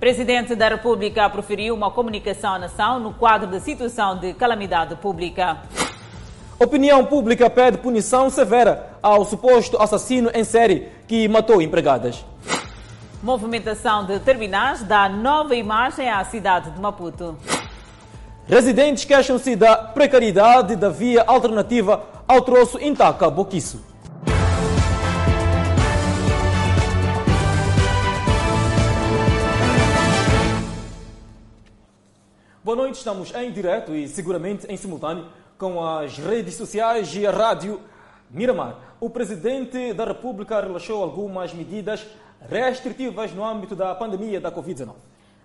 Presidente da República proferiu uma comunicação à nação no quadro da situação de calamidade pública. Opinião pública pede punição severa ao suposto assassino em série que matou empregadas. Movimentação de terminais dá nova imagem à cidade de Maputo. Residentes queixam-se da precariedade da via alternativa ao troço Intaca-Boquiço. Boa noite, estamos em direto e seguramente em simultâneo com as redes sociais e a rádio Miramar. O Presidente da República relaxou algumas medidas restritivas no âmbito da pandemia da Covid-19.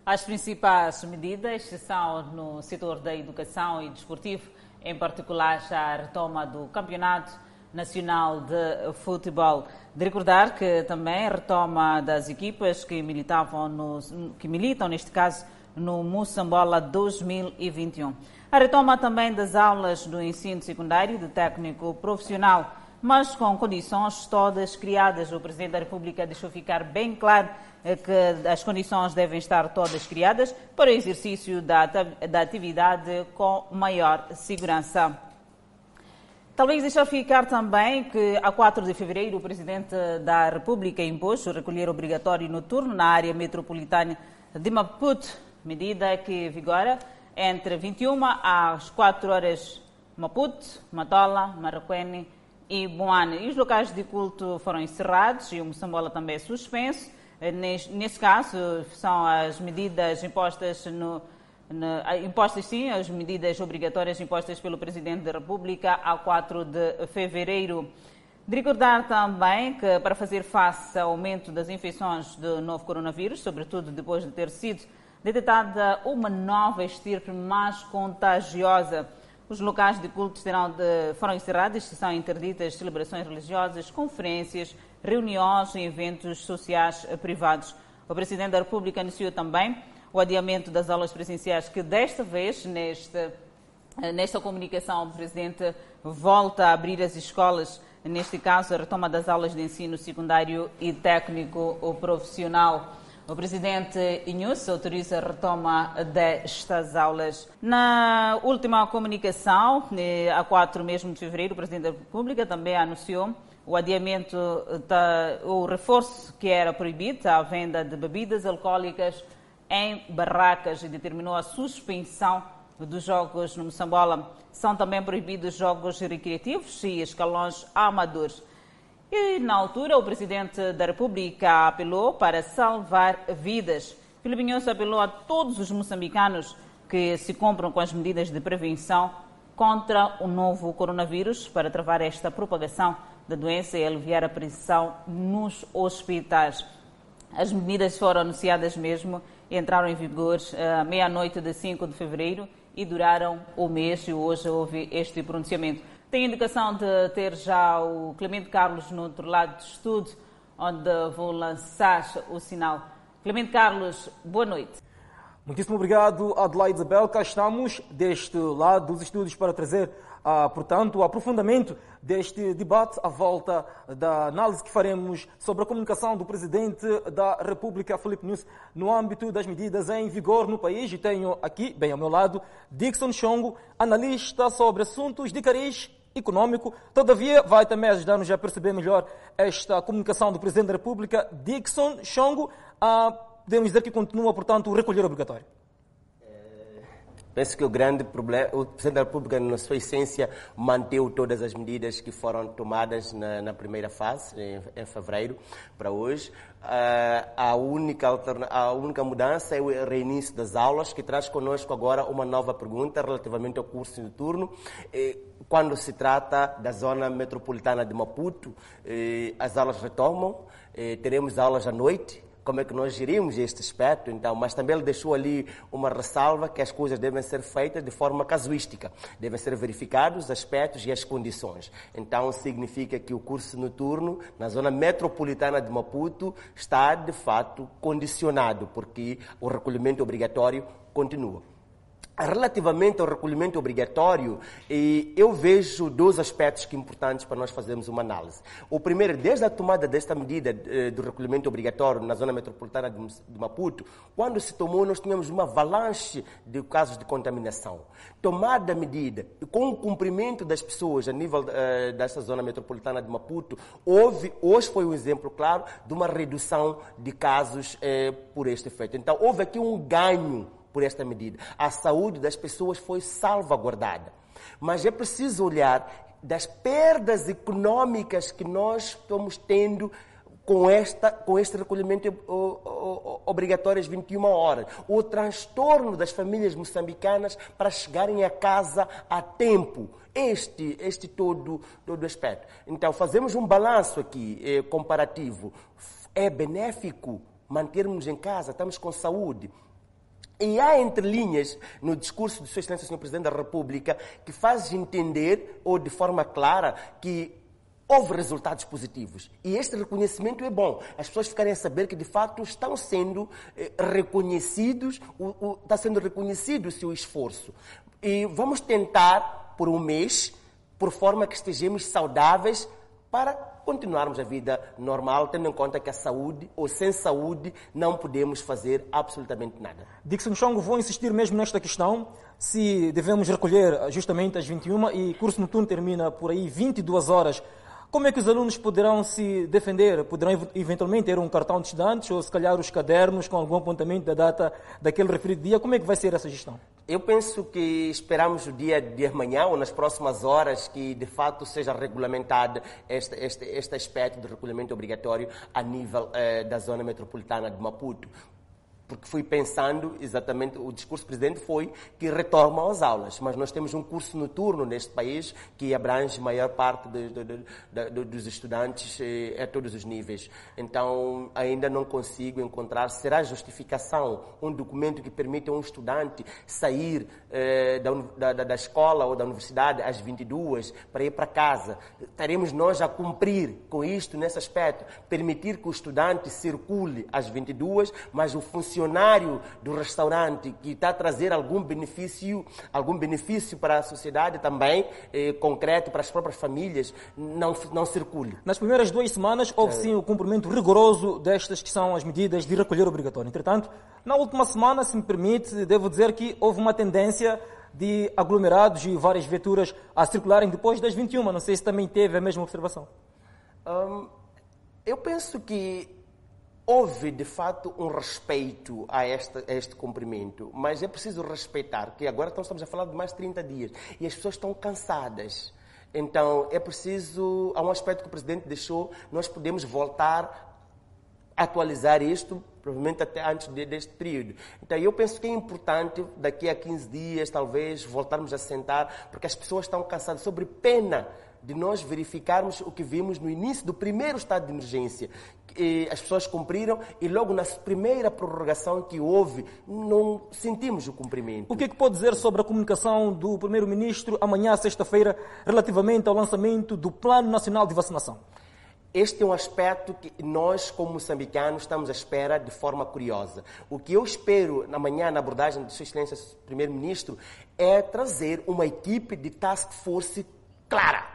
As principais medidas são no setor da educação e desportivo, em particular a retoma do Campeonato Nacional de Futebol. De recordar que também retoma das equipas que militavam no, que militam neste caso no Moçambola 2021. A retoma também das aulas do ensino secundário de técnico profissional, mas com condições todas criadas. O Presidente da República deixou ficar bem claro eh, que as condições devem estar todas criadas para o exercício da, da atividade com maior segurança. Talvez deixar ficar também que, a 4 de fevereiro, o Presidente da República impôs o recolher obrigatório noturno na área metropolitana de Maputo, medida que vigora entre 21 às 4 horas Maputo, Matola, Maracuene e Boane. E os locais de culto foram encerrados e o Moçambola também é suspenso. Neste caso, são as medidas impostas no, no, impostas sim, as medidas obrigatórias impostas pelo Presidente da República a 4 de fevereiro. De recordar também que para fazer face ao aumento das infecções do novo coronavírus, sobretudo depois de ter sido detectada uma nova estirpe mais contagiosa. Os locais de culto de, foram encerrados, são interditas celebrações religiosas, conferências, reuniões e eventos sociais privados. O Presidente da República anunciou também o adiamento das aulas presenciais, que desta vez, neste, nesta comunicação, o Presidente volta a abrir as escolas, neste caso, a retoma das aulas de ensino secundário e técnico profissional. O presidente Inhus autoriza a retoma destas aulas. Na última comunicação, eh, a 4 mesmo de fevereiro, o presidente da República também anunciou o adiamento, da, o reforço que era proibido à venda de bebidas alcoólicas em barracas e determinou a suspensão dos jogos no Moçambola. São também proibidos jogos recreativos e escalões amadores. E, na altura, o presidente da República apelou para salvar vidas. Filipe Inhosso apelou a todos os moçambicanos que se compram com as medidas de prevenção contra o novo coronavírus para travar esta propagação da doença e aliviar a pressão nos hospitais. As medidas foram anunciadas mesmo e entraram em vigor à meia-noite de 5 de fevereiro e duraram o mês e hoje houve este pronunciamento. Tenho indicação de ter já o Clemente Carlos no outro lado do estudo, onde vou lançar o sinal. Clemente Carlos, boa noite. Muitíssimo obrigado, Adelaide Isabel. Cá estamos deste lado dos estúdios para trazer, ah, portanto, o aprofundamento deste debate à volta da análise que faremos sobre a comunicação do Presidente da República, Felipe Nunes, no âmbito das medidas em vigor no país. E tenho aqui, bem ao meu lado, Dixon Chongo, analista sobre assuntos de cariz econômico. Todavia, vai também ajudar-nos a perceber melhor esta comunicação do Presidente da República, Dixon Chongo. Ah, podemos dizer que continua, portanto, o recolher obrigatório. Penso que o grande problema, o Presidente da República, na sua essência, manteve todas as medidas que foram tomadas na, na primeira fase, em, em, fevereiro, para hoje. Uh, a, única a única mudança é o reinício das aulas, que traz connosco agora uma nova pergunta relativamente ao curso noturno. E, quando se trata da zona metropolitana de Maputo, as aulas retomam, teremos aulas à noite, como é que nós gerimos este aspecto, então, mas também ele deixou ali uma ressalva que as coisas devem ser feitas de forma casuística, devem ser verificados os aspectos e as condições. Então, significa que o curso noturno na zona metropolitana de Maputo está, de fato, condicionado, porque o recolhimento obrigatório continua. Relativamente ao recolhimento obrigatório, eu vejo dois aspectos que importantes para nós fazermos uma análise. O primeiro, desde a tomada desta medida eh, do recolhimento obrigatório na zona metropolitana de Maputo, quando se tomou, nós tínhamos uma avalanche de casos de contaminação. Tomada a medida, com o cumprimento das pessoas a nível uh, desta zona metropolitana de Maputo, houve, hoje foi um exemplo claro de uma redução de casos eh, por este efeito. Então, houve aqui um ganho por esta medida. A saúde das pessoas foi salvaguardada. Mas é preciso olhar das perdas econômicas que nós estamos tendo com, esta, com este recolhimento obrigatório às 21 horas. O transtorno das famílias moçambicanas para chegarem a casa a tempo. Este, este todo, todo aspecto. Então, fazemos um balanço aqui eh, comparativo. É benéfico mantermos em casa, estamos com saúde. E há entrelinhas no discurso do Sua Excelência Sr. Presidente da República que faz entender, ou de forma clara, que houve resultados positivos. E este reconhecimento é bom. As pessoas ficarem a saber que, de fato, estão sendo eh, reconhecidos, o, o, está sendo reconhecido o seu esforço. E vamos tentar, por um mês, por forma que estejamos saudáveis, para continuarmos a vida normal, tendo em conta que a saúde, ou sem saúde, não podemos fazer absolutamente nada. Dixon Chong, vou insistir mesmo nesta questão, se devemos recolher justamente às 21 e curso noturno termina por aí 22 horas. Como é que os alunos poderão se defender? Poderão eventualmente ter um cartão de estudantes ou se calhar os cadernos com algum apontamento da data daquele referido dia? Como é que vai ser essa gestão? Eu penso que esperamos o dia de amanhã ou nas próximas horas que de fato seja regulamentado este, este, este aspecto do recolhimento obrigatório a nível eh, da zona metropolitana de Maputo porque fui pensando exatamente, o discurso do presidente foi que retornam às aulas, mas nós temos um curso noturno neste país que abrange a maior parte de, de, de, dos estudantes eh, a todos os níveis. Então, ainda não consigo encontrar, será justificação, um documento que permita a um estudante sair eh, da, da, da, escola ou da universidade às 22 para ir para casa. Estaremos nós a cumprir com isto nesse aspecto, permitir que o estudante circule às 22, mas o funcionário funcionário do restaurante que está a trazer algum benefício, algum benefício para a sociedade também, eh, concreto para as próprias famílias, não, não circule. Nas primeiras duas semanas houve sim o cumprimento rigoroso destas que são as medidas de recolher obrigatório. Entretanto, na última semana, se me permite, devo dizer que houve uma tendência de aglomerados e várias viaturas a circularem depois das 21. Não sei se também teve a mesma observação. Um, eu penso que houve de fato um respeito a, a este cumprimento, mas é preciso respeitar que agora estamos a falar de mais de 30 dias e as pessoas estão cansadas. Então é preciso, há um aspecto que o presidente deixou, nós podemos voltar a atualizar isto, provavelmente até antes de, deste período. Então eu penso que é importante, daqui a 15 dias talvez, voltarmos a sentar, porque as pessoas estão cansadas, sobre pena de nós verificarmos o que vimos no início do primeiro estado de emergência. as pessoas cumpriram e logo na primeira prorrogação que houve, não sentimos o cumprimento. O que, é que pode dizer sobre a comunicação do Primeiro-Ministro amanhã, sexta-feira, relativamente ao lançamento do Plano Nacional de Vacinação? Este é um aspecto que nós, como moçambicanos, estamos à espera de forma curiosa. O que eu espero amanhã na abordagem de Sua Excelência Primeiro-Ministro é trazer uma equipe de task force clara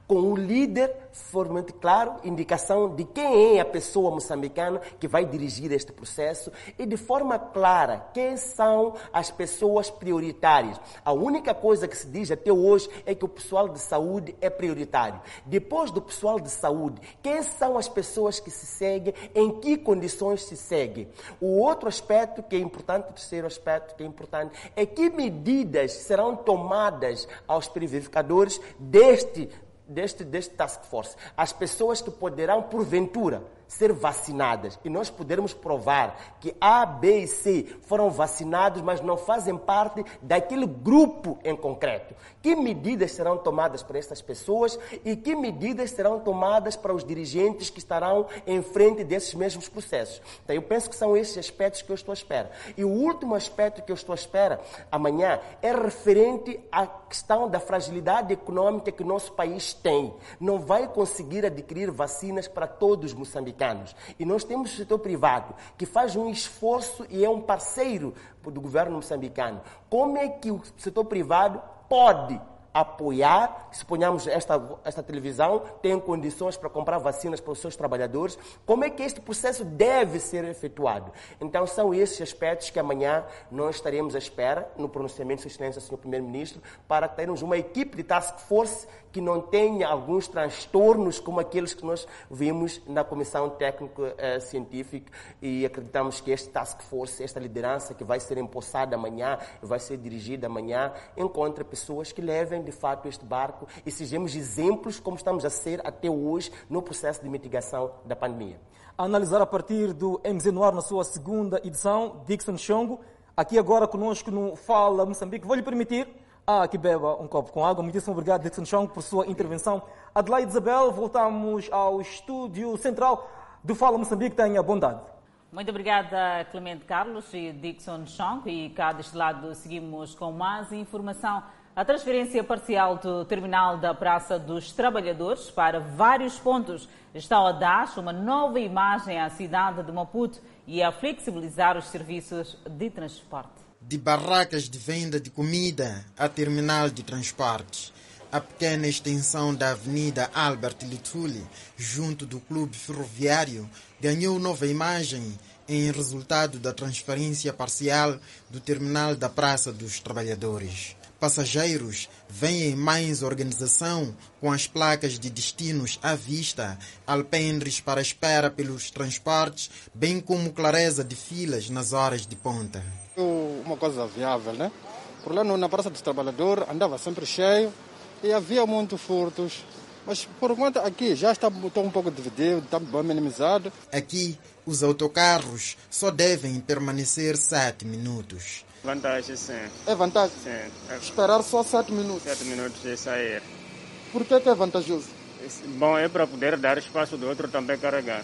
com o líder formalmente claro, indicação de quem é a pessoa moçambicana que vai dirigir este processo e de forma clara quem são as pessoas prioritárias. A única coisa que se diz até hoje é que o pessoal de saúde é prioritário. Depois do pessoal de saúde, quem são as pessoas que se seguem, em que condições se seguem. O outro aspecto que é importante, o terceiro aspecto que é importante, é que medidas serão tomadas aos verificadores deste deste, deste task force, as pessoas que poderão, porventura, ser vacinadas e nós pudermos provar que A, B e C foram vacinados, mas não fazem parte daquele grupo em concreto. Que medidas serão tomadas para estas pessoas e que medidas serão tomadas para os dirigentes que estarão em frente desses mesmos processos? Então, eu penso que são esses aspectos que eu estou à espera. E o último aspecto que eu estou à espera amanhã é referente à questão da fragilidade econômica que o nosso país tem. Não vai conseguir adquirir vacinas para todos os moçambicanos E nós temos o setor privado que faz um esforço e é um parceiro do governo moçambicano. Como é que o setor privado pode apoiar, suponhamos esta, esta televisão tem condições para comprar vacinas para os seus trabalhadores, como é que este processo deve ser efetuado? Então são esses aspectos que amanhã nós estaremos à espera no pronunciamento de Sua Excelência, Sr. Primeiro-Ministro, para termos uma equipe de task force que não tenha alguns transtornos como aqueles que nós vimos na Comissão Técnico-Científica e acreditamos que este task force, esta liderança que vai ser empossada amanhã, vai ser dirigida amanhã, encontre pessoas que levem de fato este barco e sejamos exemplos como estamos a ser até hoje no processo de mitigação da pandemia. A analisar a partir do MZ Noir na sua segunda edição, Dixon Chongo, aqui agora conosco no Fala Moçambique. Vou lhe permitir ah, que beba um copo com água. Muitíssimo obrigado, Dixon Chong, por sua intervenção. Adelaide Isabel, voltamos ao estúdio central do Fala Moçambique. Tenha bondade. Muito obrigada, Clemente Carlos e Dixon Chong. E cá deste lado seguimos com mais informação. A transferência parcial do terminal da Praça dos Trabalhadores para vários pontos está a dar uma nova imagem à cidade de Maputo e a flexibilizar os serviços de transporte de barracas de venda de comida a terminal de transportes. A pequena extensão da Avenida Albert Lituli, junto do Clube Ferroviário, ganhou nova imagem em resultado da transferência parcial do terminal da Praça dos Trabalhadores. Passageiros veem mais organização com as placas de destinos à vista, alpendres para espera pelos transportes, bem como clareza de filas nas horas de ponta uma coisa viável, né? Por lá na Praça dos Trabalhadores andava sempre cheio e havia muitos furtos. Mas por enquanto aqui já está, está um pouco dividido, está bem minimizado. Aqui os autocarros só devem permanecer sete minutos. Vantagem, sim. É vantagem? Sim. É... Esperar só sete minutos? Sete minutos e sair. Por que, que é vantajoso? Bom, é para poder dar espaço do outro também carregar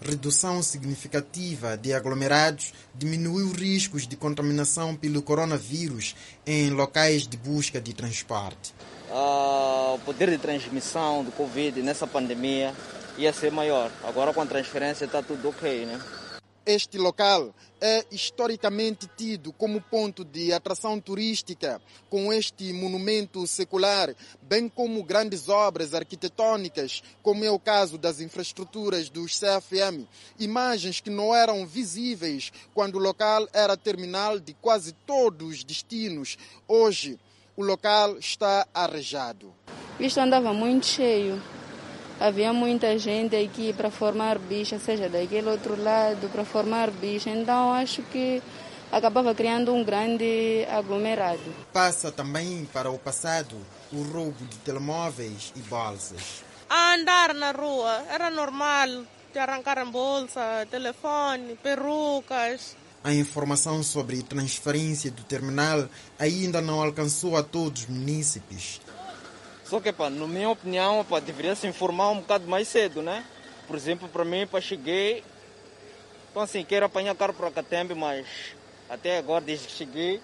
redução significativa de aglomerados diminuiu riscos de contaminação pelo coronavírus em locais de busca de transporte. Uh, o poder de transmissão do Covid nessa pandemia ia ser maior. Agora com a transferência está tudo ok, né? Este local é historicamente tido como ponto de atração turística, com este monumento secular, bem como grandes obras arquitetônicas, como é o caso das infraestruturas dos CFM, imagens que não eram visíveis quando o local era terminal de quase todos os destinos. Hoje, o local está arejado. Isto andava muito cheio havia muita gente aqui para formar bicha, seja daquele outro lado, para formar bicha. Então acho que acabava criando um grande aglomerado. Passa também para o passado o roubo de telemóveis e bolsas. A andar na rua era normal te arrancar bolsa, telefone, perucas. A informação sobre transferência do terminal ainda não alcançou a todos os munícipes. Só que, pá, na minha opinião, pá, deveria se informar um bocado mais cedo, né? Por exemplo, para mim, para cheguei, então assim, quero apanhar carro para Catembe, mas até agora, desde que cheguei,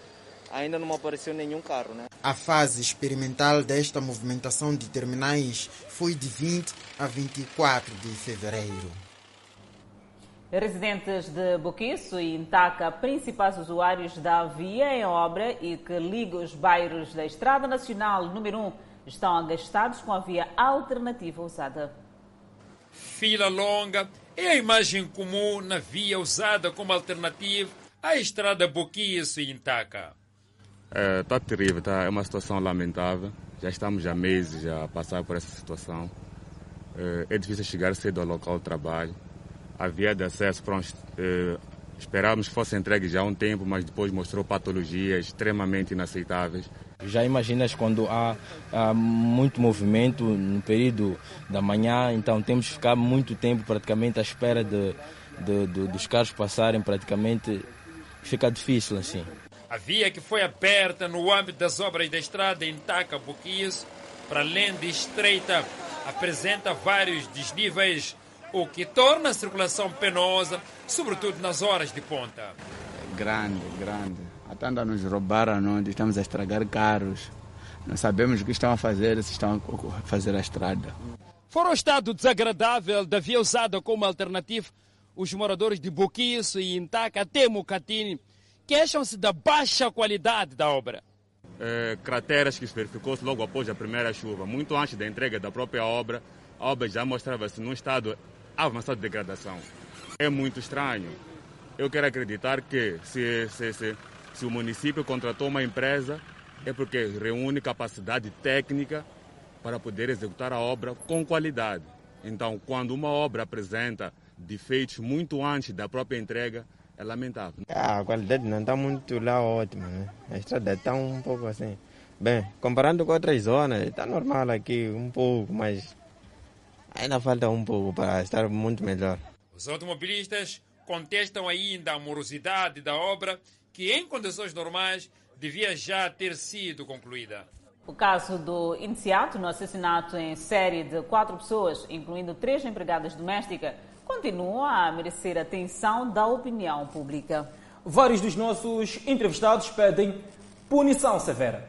ainda não me apareceu nenhum carro, né? A fase experimental desta movimentação de terminais foi de 20 a 24 de fevereiro. Residentes de Boquiço e Intaca, principais usuários da via em obra e que liga os bairros da Estrada Nacional número 1 estão agastados com a via alternativa usada. Fila longa é a imagem comum na via usada como alternativa à estrada Boquiço e Intaca. Está é, tá terrível, tá? é uma situação lamentável. Já estamos há meses a passar por essa situação. É, é difícil chegar cedo ao local de trabalho. A via de acesso, pronto, é, esperávamos que fosse entregue já há um tempo, mas depois mostrou patologias extremamente inaceitáveis. Já imaginas quando há, há, muito movimento no período da manhã, então temos que ficar muito tempo praticamente à espera de, de, de, dos carros passarem, praticamente fica difícil assim. A via que foi aberta no âmbito das obras da estrada em Taca Boquias, para além de estreita, apresenta vários desníveis, o que torna a circulação penosa, sobretudo nas horas de ponta. Grande, grande até ainda nos roubaram, não, estamos a estragar carros. Não sabemos o que estão a fazer, se estão a fazer a estrada. Fora o estado desagradável da via usada como alternativa, os moradores de Boquiço e Intaca até Mucatini queixam-se da baixa qualidade da obra. É, crateras que se verificou-se logo após a primeira chuva, muito antes da entrega da própria obra, a obra já mostrava-se num estado avançado de degradação. É muito estranho. Eu quero acreditar que se, se, se, se o município contratou uma empresa é porque reúne capacidade técnica para poder executar a obra com qualidade. Então, quando uma obra apresenta defeitos muito antes da própria entrega, é lamentável. Ah, a qualidade não está muito lá ótima, né? A estrada está um pouco assim. Bem, comparando com outras zonas, está normal aqui, um pouco, mas ainda falta um pouco para estar muito melhor. Os automobilistas contestam ainda a morosidade da obra, que em condições normais devia já ter sido concluída. O caso do iniciado no assassinato em série de quatro pessoas, incluindo três empregadas domésticas, continua a merecer atenção da opinião pública. Vários dos nossos entrevistados pedem punição severa.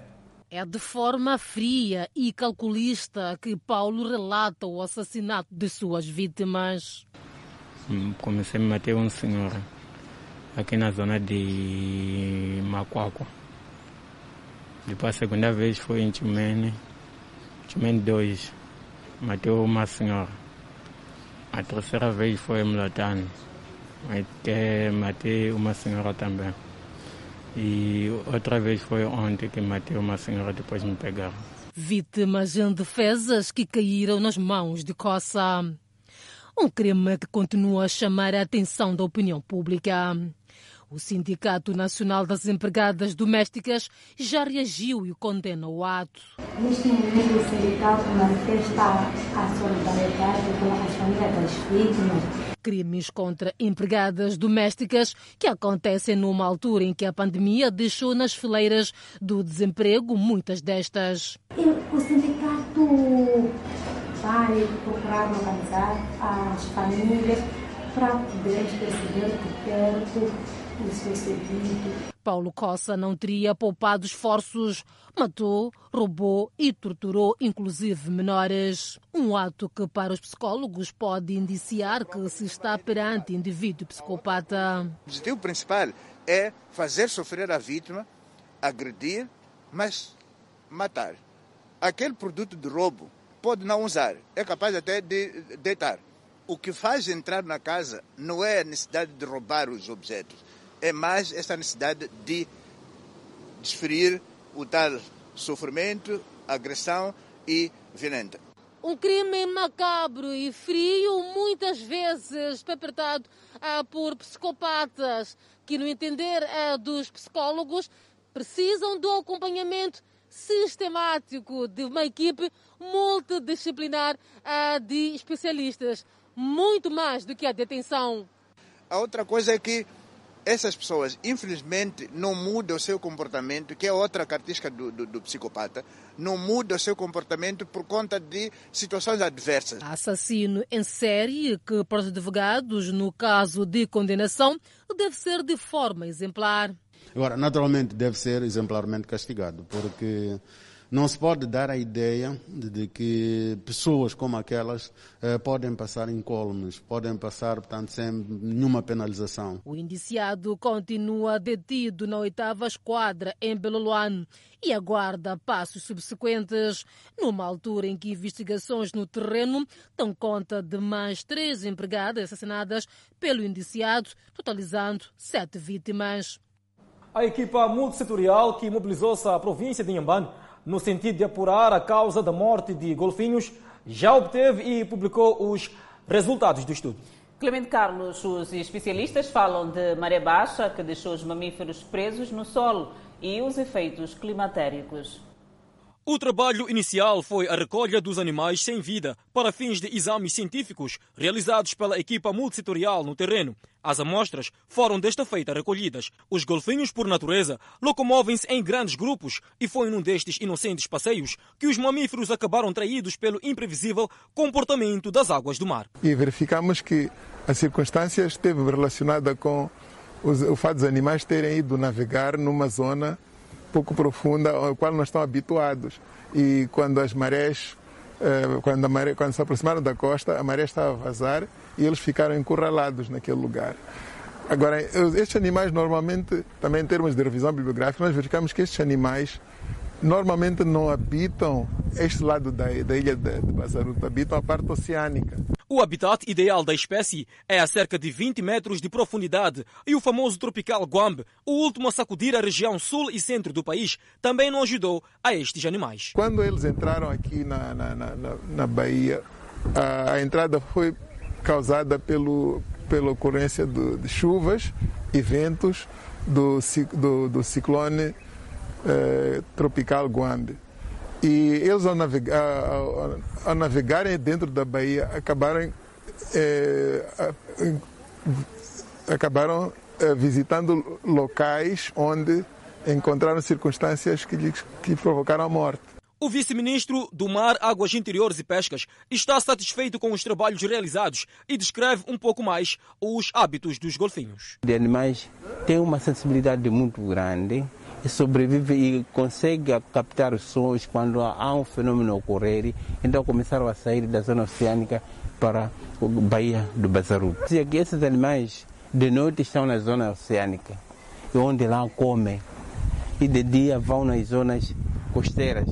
É de forma fria e calculista que Paulo relata o assassinato de suas vítimas. Comecei a matar um senhor aqui na zona de Macuaco. Depois a segunda vez foi em Timene, Timene 2, matei uma senhora. A terceira vez foi em Mlatano, que matei uma senhora também. E outra vez foi ontem que matei uma senhora depois de me pegaram. Vítimas indefesas que caíram nas mãos de Coça. Um crime que continua a chamar a atenção da opinião pública. O Sindicato Nacional das Empregadas Domésticas já reagiu e condena o ato. Neste momento, o sindicato manifesta a solidariedade com as famílias das vítimas. Crimes contra empregadas domésticas que acontecem numa altura em que a pandemia deixou nas fileiras do desemprego muitas destas. O sindicato vai procurar organizar as famílias para poder perceber de perto Paulo Coça não teria poupado esforços, matou, roubou e torturou inclusive menores. Um ato que para os psicólogos pode indiciar que se está perante indivíduo psicopata. O objetivo principal é fazer sofrer a vítima, agredir, mas matar. Aquele produto de roubo pode não usar, é capaz até de deitar. O que faz entrar na casa não é a necessidade de roubar os objetos, é mais essa necessidade de desferir o tal sofrimento, agressão e violenta. Um crime macabro e frio, muitas vezes perpetrado ah, por psicopatas, que, no entender ah, dos psicólogos, precisam do acompanhamento sistemático de uma equipe multidisciplinar ah, de especialistas, muito mais do que a detenção. A outra coisa é que essas pessoas, infelizmente, não mudam o seu comportamento, que é outra característica do, do, do, psicopata, não muda o seu comportamento por conta de situações adversas. Assassino em série que, para os advogados, no caso de condenação, deve ser de forma exemplar. Agora, naturalmente, deve ser exemplarmente castigado, porque não se pode dar a ideia de, de que pessoas como aquelas eh, podem passar incólumes, podem passar, portanto, sem nenhuma penalização. O indiciado continua detido na oitava esquadra em Beloluano e aguarda passos subsequentes, numa altura em que investigações no terreno dão conta de mais três empregadas assassinadas pelo indiciado, totalizando sete vítimas. A equipa multissetorial que mobilizou-se à província de Inhambane no sentido de apurar a causa da morte de golfinhos, já obteve e publicou os resultados do estudo. Clemente Carlos, os especialistas falam de maré baixa que deixou os mamíferos presos no solo e os efeitos climatéricos. O trabalho inicial foi a recolha dos animais sem vida para fins de exames científicos realizados pela equipa multissetorial no terreno. As amostras foram desta feita recolhidas. Os golfinhos, por natureza, locomovem-se em grandes grupos e foi num destes inocentes passeios que os mamíferos acabaram traídos pelo imprevisível comportamento das águas do mar. E verificamos que a circunstância esteve relacionada com o fato dos animais terem ido navegar numa zona pouco profunda, ao qual não estão habituados. E quando as marés eh, quando, maré, quando se aproximaram da costa, a maré estava a vazar e eles ficaram encurralados naquele lugar. Agora, estes animais normalmente, também em termos de revisão bibliográfica, nós verificamos que estes animais normalmente não habitam este lado da, da ilha de, de Bazaruto, habitam a parte oceânica. O habitat ideal da espécie é a cerca de 20 metros de profundidade e o famoso tropical guambe, o último a sacudir a região sul e centro do país, também não ajudou a estes animais. Quando eles entraram aqui na, na, na, na Bahia, a, a entrada foi causada pelo, pela ocorrência de, de chuvas e ventos do, do, do ciclone eh, tropical Guambe. E eles, ao, navegar, ao, ao, navegarem dentro da Bahia, acabaram, eh, acabaram eh, visitando locais onde encontraram circunstâncias que lhes que provocaram a morte. O vice-ministro do Mar, Águas Interiores e Pescas está satisfeito com os trabalhos realizados e descreve um pouco mais os hábitos dos golfinhos. De animais têm uma sensibilidade muito grande sobrevive e consegue captar sons quando há um fenômeno ocorrer. Então começaram a sair da zona oceânica para a Baía do Bazaru. Esses animais de noite estão na zona oceânica, onde lá comem, e de dia vão nas zonas costeiras.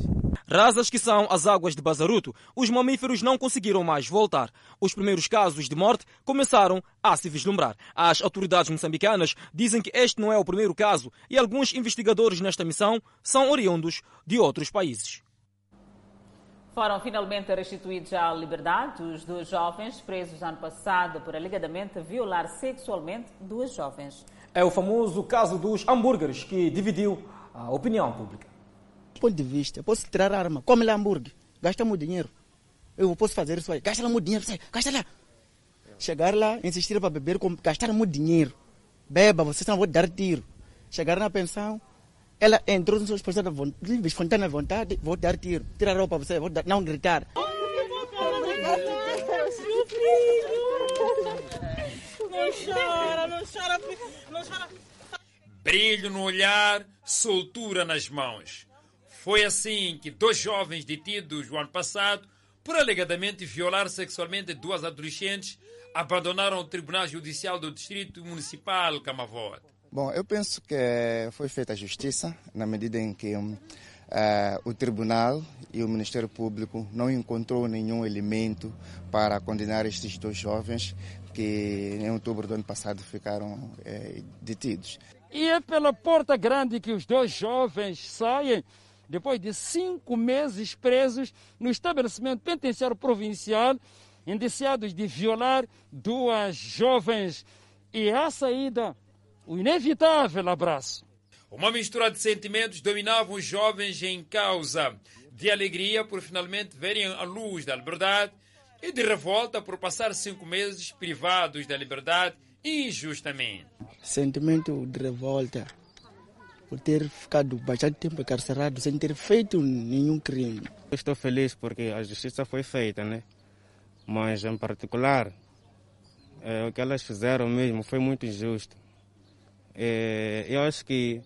Rasas que são as águas de Bazaruto, os mamíferos não conseguiram mais voltar. Os primeiros casos de morte começaram a se vislumbrar. As autoridades moçambicanas dizem que este não é o primeiro caso e alguns investigadores nesta missão são oriundos de outros países. Foram finalmente restituídos à liberdade os dois jovens presos ano passado por alegadamente violar sexualmente duas jovens. É o famoso caso dos hambúrgueres que dividiu a opinião pública ponto de vista, posso tirar a arma, come lá hambúrguer, gasta muito dinheiro. Eu posso fazer isso aí, gasta lá muito dinheiro, gasta lá. Chegar lá, insistir para beber, gastar muito dinheiro. Beba, vocês não vão dar tiro. Chegar na pensão, ela entrou nos seus espontânea espontânea vontade, vou dar tiro. Tirar a roupa você, vou dar, não gritar. Não chora, não chora, não chora. Brilho no olhar, soltura nas mãos. Foi assim que dois jovens detidos o ano passado por alegadamente violar sexualmente duas adolescentes abandonaram o Tribunal Judicial do Distrito Municipal Camavote. Bom, eu penso que foi feita a justiça na medida em que uh, o Tribunal e o Ministério Público não encontrou nenhum elemento para condenar estes dois jovens que em outubro do ano passado ficaram uh, detidos. E é pela porta grande que os dois jovens saem depois de cinco meses presos no estabelecimento penitenciário provincial, indiciados de violar duas jovens. E à saída, o inevitável abraço. Uma mistura de sentimentos dominavam os jovens em causa de alegria por finalmente verem a luz da liberdade e de revolta por passar cinco meses privados da liberdade injustamente. Sentimento de revolta por ter ficado bastante tempo encarcerado sem ter feito nenhum crime. Eu estou feliz porque a justiça foi feita, né? Mas, em particular, é, o que elas fizeram mesmo foi muito injusto. É, eu acho que,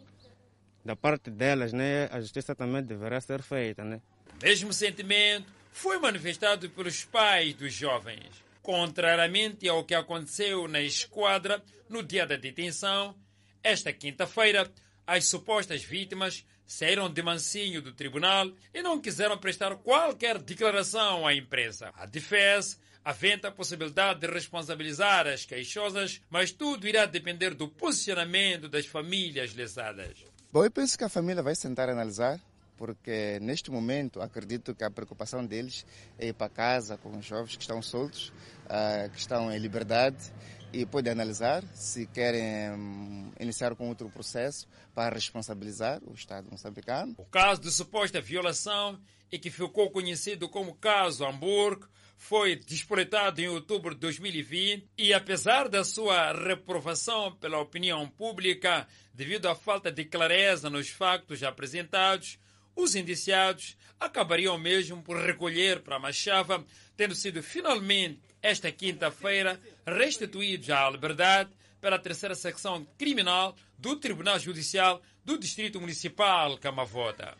da parte delas, né, a justiça também deverá ser feita, né? O mesmo sentimento foi manifestado pelos pais dos jovens. Contrariamente ao que aconteceu na esquadra no dia da detenção, esta quinta-feira, as supostas vítimas saíram de mansinho do tribunal e não quiseram prestar qualquer declaração à imprensa. A defesa aventa a possibilidade de responsabilizar as queixosas, mas tudo irá depender do posicionamento das famílias lesadas. Bom, eu penso que a família vai sentar a analisar, porque neste momento acredito que a preocupação deles é ir para casa com os jovens que estão soltos, uh, que estão em liberdade e pode analisar se querem hum, iniciar com outro processo para responsabilizar o Estado moçambicano. O caso de suposta violação e que ficou conhecido como caso Hamburgo foi despoletado em outubro de 2020 e, apesar da sua reprovação pela opinião pública devido à falta de clareza nos factos apresentados, os indiciados acabariam mesmo por recolher para Machava, tendo sido finalmente esta quinta-feira, restituídos à liberdade pela terceira secção criminal do Tribunal Judicial do Distrito Municipal Camavota.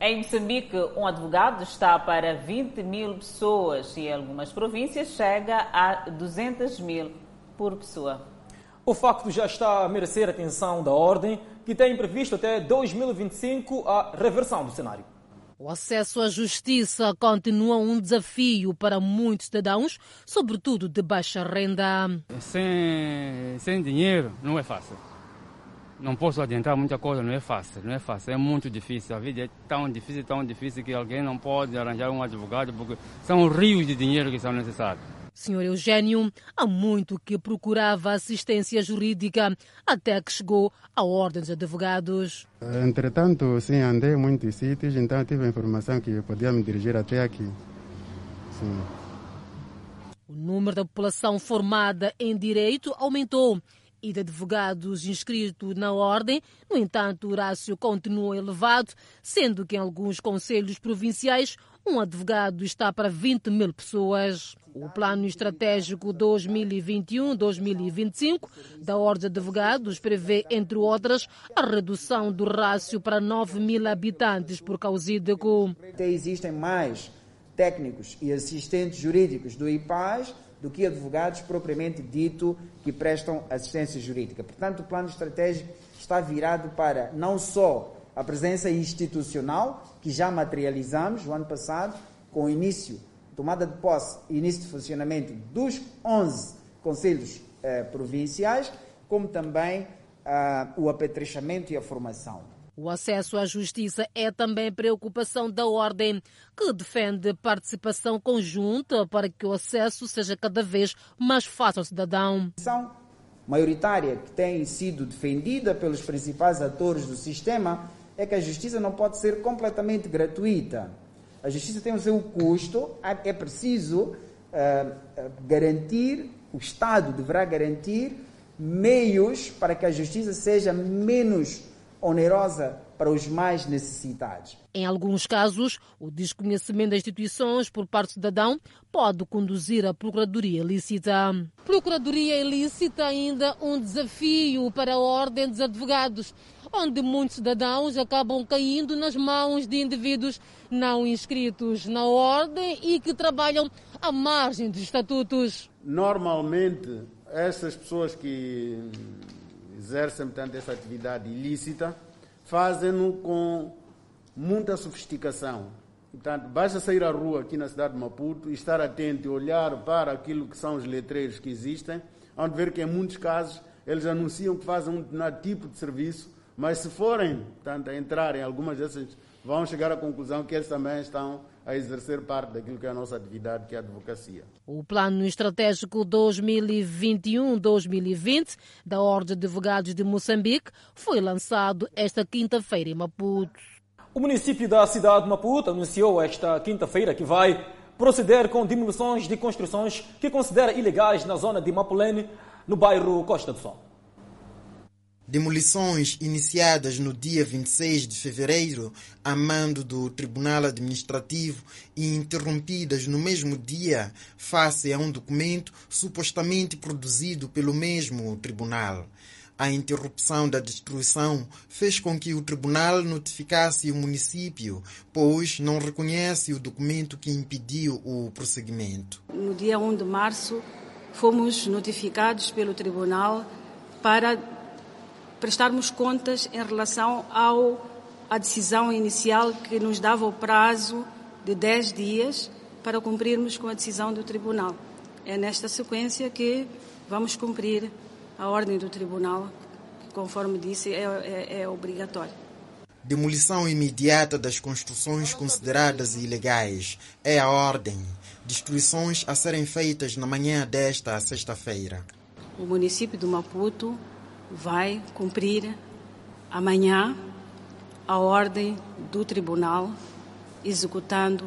Em Moçambique, um advogado está para 20 mil pessoas e em algumas províncias chega a 200 mil por pessoa. O facto já está a merecer a atenção da Ordem, que tem previsto até 2025 a reversão do cenário. O acesso à justiça continua um desafio para muitos cidadãos, sobretudo de baixa renda. Sem, sem dinheiro não é fácil. Não posso adiantar muita coisa, não é fácil, não é fácil, é muito difícil. A vida é tão difícil, tão difícil que alguém não pode arranjar um advogado porque são rios de dinheiro que são necessários. Senhor Eugênio, há muito que procurava assistência jurídica, até que chegou à Ordem dos Advogados. Entretanto, sim, andei em muitos sítios, então tive a informação que podia me dirigir até aqui. Sim. O número da população formada em direito aumentou e de advogados inscritos na ordem. No entanto, o rácio continua elevado, sendo que em alguns conselhos provinciais um advogado está para 20 mil pessoas. O Plano Estratégico 2021-2025 da Ordem de Advogados prevê, entre outras, a redução do rácio para 9 mil habitantes por causídico. Existem mais técnicos e assistentes jurídicos do IPAS do que advogados propriamente dito que prestam assistência jurídica. Portanto, o plano estratégico está virado para não só a presença institucional, que já materializamos o ano passado, com o início, tomada de posse e início de funcionamento dos 11 conselhos eh, provinciais, como também ah, o apetrechamento e a formação. O acesso à justiça é também preocupação da Ordem, que defende participação conjunta para que o acesso seja cada vez mais fácil ao cidadão. A maioritária que tem sido defendida pelos principais atores do sistema é que a justiça não pode ser completamente gratuita. A justiça tem o seu custo, é preciso uh, garantir, o Estado deverá garantir meios para que a justiça seja menos onerosa para os mais necessitados. Em alguns casos, o desconhecimento das instituições por parte do cidadão pode conduzir à procuradoria ilícita. Procuradoria ilícita ainda um desafio para a Ordem dos Advogados, onde muitos cidadãos acabam caindo nas mãos de indivíduos não inscritos na Ordem e que trabalham à margem dos estatutos. Normalmente, essas pessoas que exercem, portanto, essa atividade ilícita, fazem-no com muita sofisticação. Portanto, basta sair à rua aqui na cidade de Maputo e estar atento e olhar para aquilo que são os letreiros que existem, onde ver que em muitos casos eles anunciam que fazem um determinado tipo de serviço, mas se forem, portanto, a entrar em algumas dessas, vão chegar à conclusão que eles também estão a exercer parte daquilo que é a nossa atividade, que é a advocacia. O Plano Estratégico 2021-2020 da Ordem de Advogados de Moçambique foi lançado esta quinta-feira em Maputo. O município da cidade de Maputo anunciou esta quinta-feira que vai proceder com demolições de construções que considera ilegais na zona de Mapulene, no bairro Costa do Sol. Demolições iniciadas no dia 26 de fevereiro, a mando do Tribunal Administrativo, e interrompidas no mesmo dia, face a um documento supostamente produzido pelo mesmo tribunal. A interrupção da destruição fez com que o tribunal notificasse o município, pois não reconhece o documento que impediu o prosseguimento. No dia 1 de março, fomos notificados pelo tribunal para prestarmos contas em relação ao, à decisão inicial que nos dava o prazo de 10 dias para cumprirmos com a decisão do tribunal. É nesta sequência que vamos cumprir a ordem do tribunal, que, conforme disse, é, é, é obrigatória. Demolição imediata das construções consideradas ilegais é a ordem. Destruições a serem feitas na manhã desta sexta-feira. O município do Maputo vai cumprir amanhã a ordem do tribunal executando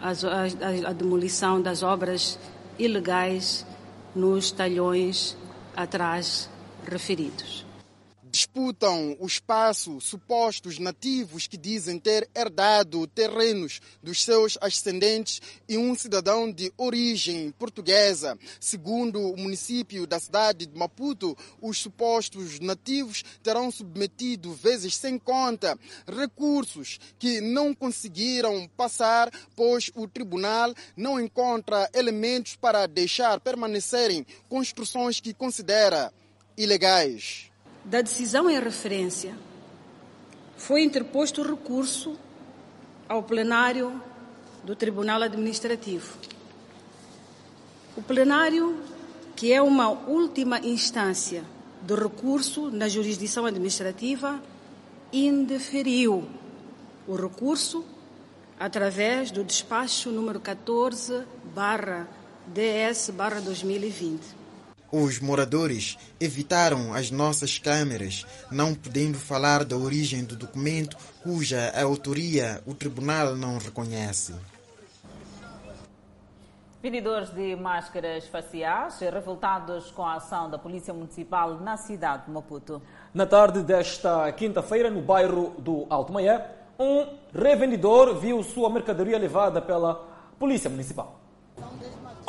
a, a, a demolição das obras ilegais nos talhões atrás referidos. Disputam o espaço supostos nativos que dizem ter herdado terrenos dos seus ascendentes e um cidadão de origem portuguesa. Segundo o município da cidade de Maputo, os supostos nativos terão submetido vezes sem conta recursos que não conseguiram passar, pois o tribunal não encontra elementos para deixar permanecerem construções que considera ilegais. Da decisão em referência, foi interposto recurso ao plenário do Tribunal Administrativo. O plenário, que é uma última instância do recurso na jurisdição administrativa, indeferiu o recurso através do despacho número 14 barra DS barra 2020. Os moradores evitaram as nossas câmeras, não podendo falar da origem do documento cuja autoria o tribunal não reconhece. Vendedores de máscaras faciais revoltados com a ação da Polícia Municipal na cidade de Maputo. Na tarde desta quinta-feira, no bairro do Alto Maié, um revendedor viu sua mercadoria levada pela Polícia Municipal.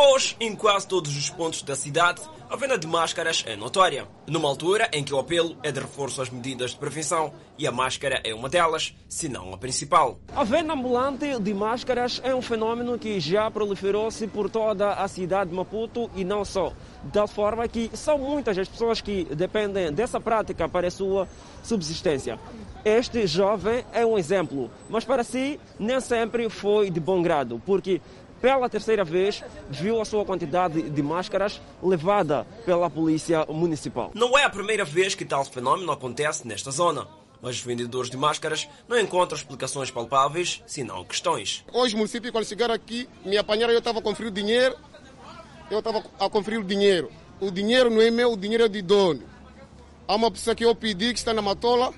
Hoje, em quase todos os pontos da cidade, a venda de máscaras é notória. Numa altura em que o apelo é de reforço às medidas de prevenção e a máscara é uma delas, se não a principal. A venda ambulante de máscaras é um fenômeno que já proliferou-se por toda a cidade de Maputo e não só. Da forma que são muitas as pessoas que dependem dessa prática para a sua subsistência. Este jovem é um exemplo, mas para si nem sempre foi de bom grado, porque pela terceira vez, viu a sua quantidade de máscaras levada pela polícia municipal. Não é a primeira vez que tal fenômeno acontece nesta zona. Mas os vendedores de máscaras não encontram explicações palpáveis, senão questões. Hoje, o município, quando chegaram aqui, me apanharam, eu estava a conferir o dinheiro, eu estava a conferir o dinheiro. O dinheiro não é meu, o dinheiro é de dono. Há uma pessoa que eu pedi, que está na Matola,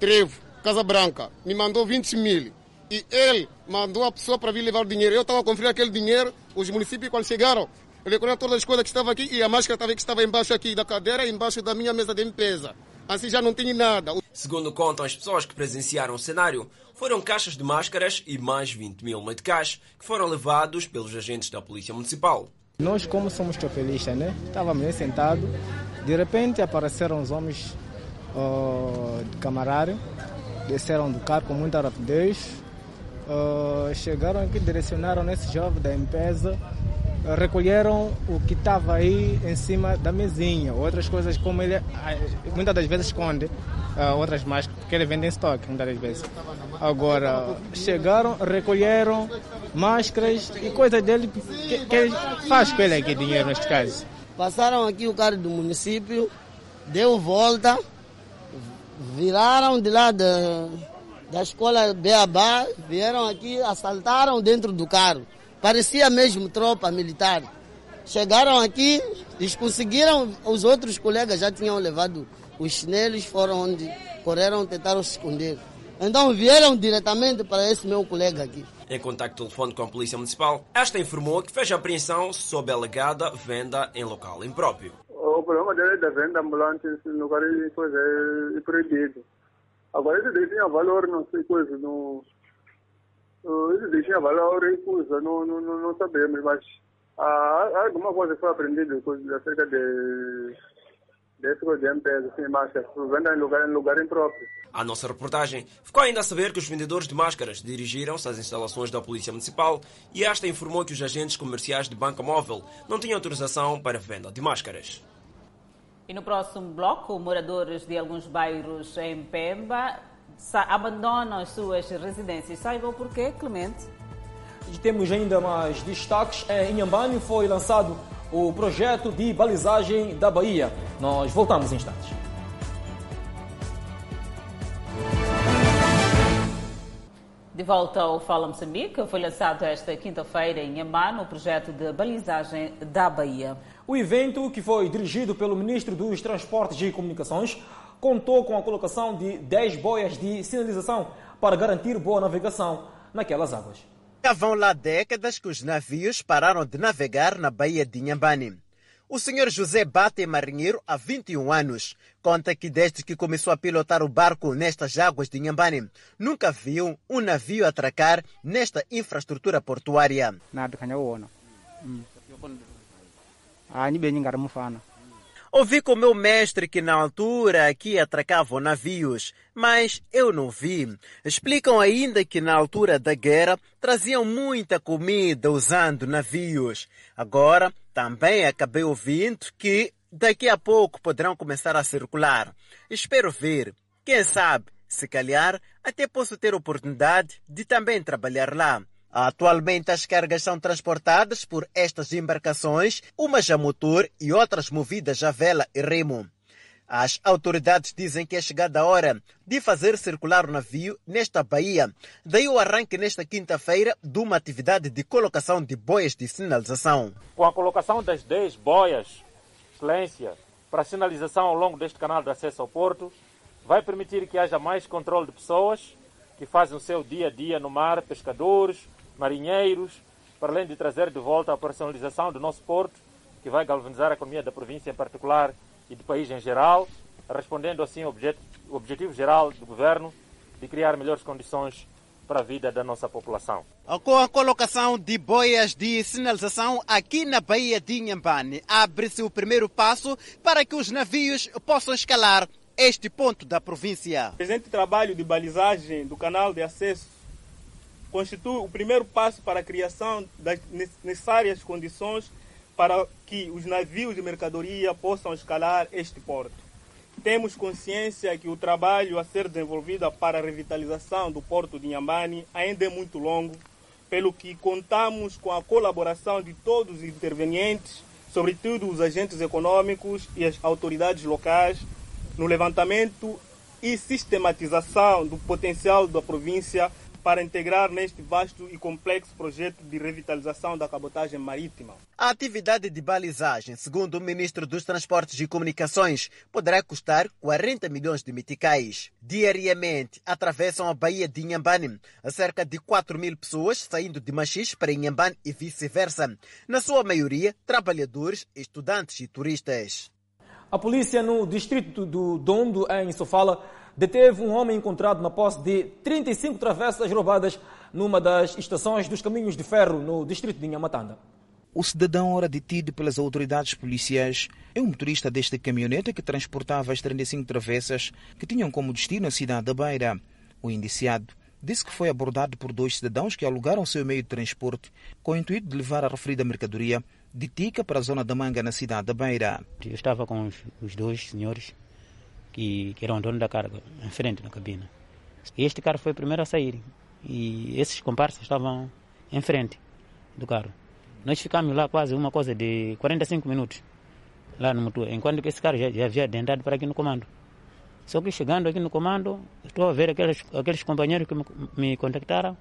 Trevo, Casa Branca, me mandou 20 mil e ele mandou a pessoa para vir levar o dinheiro. Eu estava a conferir aquele dinheiro, os municípios quando chegaram, recolheram todas as coisas que estavam aqui e a máscara também que estava embaixo aqui da cadeira, embaixo da minha mesa de limpeza. Assim já não tinha nada. Segundo contam as pessoas que presenciaram o cenário, foram caixas de máscaras e mais 20 mil meticais que foram levados pelos agentes da Polícia Municipal. Nós, como somos chofelistas, né? estávamos sentados, de repente apareceram os homens uh, de camarário, desceram do carro com muita rapidez, Uh, chegaram aqui, direcionaram nesse jovem da empresa, uh, recolheram o que estava aí em cima da mesinha, outras coisas como ele uh, muitas das vezes esconde, outras máscaras, porque ele vende em estoque muitas das vezes. Agora, chegaram, recolheram máscaras e coisas dele que, que ele faz com ele aqui dinheiro neste caso. Passaram aqui o carro do município, deu volta, viraram de lá da escola Beabá vieram aqui, assaltaram dentro do carro. Parecia mesmo tropa militar. Chegaram aqui, eles conseguiram, os outros colegas já tinham levado os chinelos, foram onde correram, tentaram se esconder. Então vieram diretamente para esse meu colega aqui. Em contato telefônico com a Polícia Municipal, esta informou que fez a apreensão sob a alegada venda em local impróprio. O problema dele é da venda ambulante em lugar é proibido. Agora eles deixam valor, não sei coisa, não. Eles deixam valor e coisa, não, não, não, não sabemos, mas há alguma coisa foi aprendida acerca de desse de empresa, assim, máscaras, venda em lugar, em lugar impróprio. A nossa reportagem ficou ainda a saber que os vendedores de máscaras dirigiram-se às instalações da Polícia Municipal e esta informou que os agentes comerciais de banca móvel não tinham autorização para venda de máscaras. E no próximo bloco, moradores de alguns bairros em Pemba abandonam as suas residências. Saiba o porquê, Clemente. E temos ainda mais destaques. Em Inhambane foi lançado o projeto de balizagem da Bahia. Nós voltamos em instantes. De volta ao Fala Moçambique, foi lançado esta quinta-feira em Inhambane o projeto de balizagem da Bahia. O evento, que foi dirigido pelo Ministro dos Transportes e Comunicações, contou com a colocação de 10 boias de sinalização para garantir boa navegação naquelas águas. Já vão lá décadas que os navios pararam de navegar na Baía de Inhambane. O senhor José Bate é marinheiro há 21 anos. Conta que desde que começou a pilotar o barco nestas águas de Inhambane, nunca viu um navio atracar nesta infraestrutura portuária. Nada, Ah, Ouvi com meu mestre que na altura aqui atracavam navios, mas eu não vi. Explicam ainda que na altura da guerra traziam muita comida usando navios. Agora também acabei ouvindo que daqui a pouco poderão começar a circular. Espero ver. Quem sabe, se calhar, até posso ter oportunidade de também trabalhar lá. Atualmente as cargas são transportadas por estas embarcações, umas a motor e outras movidas a vela e remo. As autoridades dizem que é chegada a hora de fazer circular o navio nesta baía. Daí o arranque nesta quinta-feira de uma atividade de colocação de boias de sinalização. Com a colocação das 10 boias, excelência, para sinalização ao longo deste canal de acesso ao porto, vai permitir que haja mais controle de pessoas que fazem o seu dia a dia no mar, pescadores, marinheiros, para além de trazer de volta a operacionalização do nosso porto, que vai galvanizar a economia da província em particular e do país em geral, respondendo assim ao objetivo geral do governo de criar melhores condições para a vida da nossa população. Com a colocação de boias de sinalização aqui na Baía de Inhambane, abre-se o primeiro passo para que os navios possam escalar este ponto da província. O presente trabalho de balizagem do canal de acesso constitui o primeiro passo para a criação das necessárias condições para que os navios de mercadoria possam escalar este porto. Temos consciência que o trabalho a ser desenvolvido para a revitalização do porto de Inhambane ainda é muito longo, pelo que contamos com a colaboração de todos os intervenientes, sobretudo os agentes econômicos e as autoridades locais, no levantamento e sistematização do potencial da província para integrar neste vasto e complexo projeto de revitalização da cabotagem marítima. A atividade de balizagem, segundo o ministro dos Transportes e Comunicações, poderá custar 40 milhões de meticais. Diariamente atravessam a Baía de Inhambane cerca de 4 mil pessoas saindo de Machis para Inhambane e vice-versa. Na sua maioria, trabalhadores, estudantes e turistas. A polícia no distrito do Dondo, em Sofala, deteve um homem encontrado na posse de 35 travessas roubadas numa das estações dos caminhos de ferro no distrito de Inhamatanda. O cidadão era detido pelas autoridades policiais é um motorista desta caminhoneta que transportava as 35 travessas que tinham como destino a cidade da Beira. O indiciado disse que foi abordado por dois cidadãos que alugaram seu meio de transporte com o intuito de levar a referida mercadoria de Tica para a zona da Manga, na cidade da Beira. Eu estava com os, os dois senhores que, que eram dono da carga, em frente na cabina. Este carro foi o primeiro a sair. E esses comparsas estavam em frente do carro. Nós ficamos lá quase uma coisa de 45 minutos, lá no motor, enquanto que esse carro já, já havia adentrado para aqui no comando. Só que chegando aqui no comando, estou a ver aqueles, aqueles companheiros que me, me contactaram,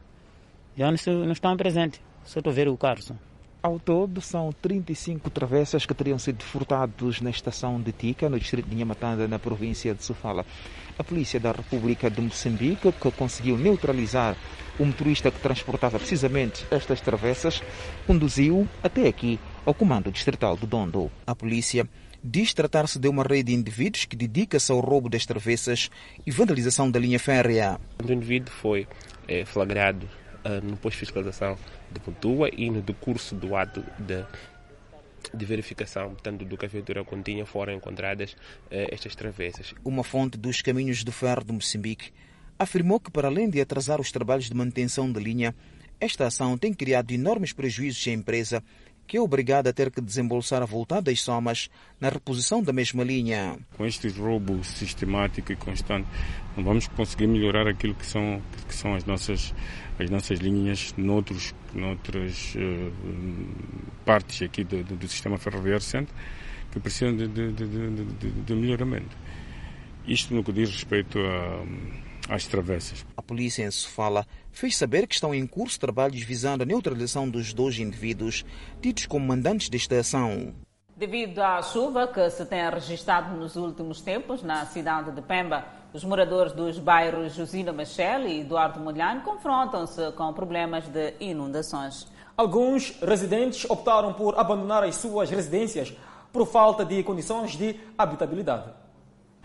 já não, não estão presentes, só estou a ver o carro. Só. Ao todo, são 35 travessas que teriam sido furtados na estação de Tica, no distrito de Nhamatanda, na província de Sofala. A polícia da República de Moçambique, que conseguiu neutralizar o motorista que transportava precisamente estas travessas, conduziu até aqui ao comando distrital do Dondo. A polícia diz tratar-se de uma rede de indivíduos que dedica-se ao roubo das travessas e vandalização da linha férrea. O indivíduo foi é, flagrado uh, no posto de fiscalização de Pontua e no decurso do ato de, de verificação, tanto do que a viatura continha, foram encontradas uh, estas travessas. Uma fonte dos caminhos do ferro de Moçambique afirmou que, para além de atrasar os trabalhos de manutenção da linha, esta ação tem criado enormes prejuízos à empresa que é obrigada a ter que desembolsar a voltar das somas na reposição da mesma linha. Com estes roubos sistemáticos e constantes, não vamos conseguir melhorar aquilo que são, que são as, nossas, as nossas linhas noutros, noutras uh, partes aqui do, do, do, sistema ferroviário centro que precisam de, de, de, de melhoramento. Isto no que diz respeito a às travessas. A polícia em Sofala fez saber que estão em curso trabalhos visando a neutralização dos dois indivíduos tidos como mandantes desta ação. Devido à chuva que se tem registrado nos últimos tempos na cidade de Pemba, os moradores dos bairros Josina Machel e Eduardo Molhano confrontam-se com problemas de inundações. Alguns residentes optaram por abandonar as suas residências por falta de condições de habitabilidade.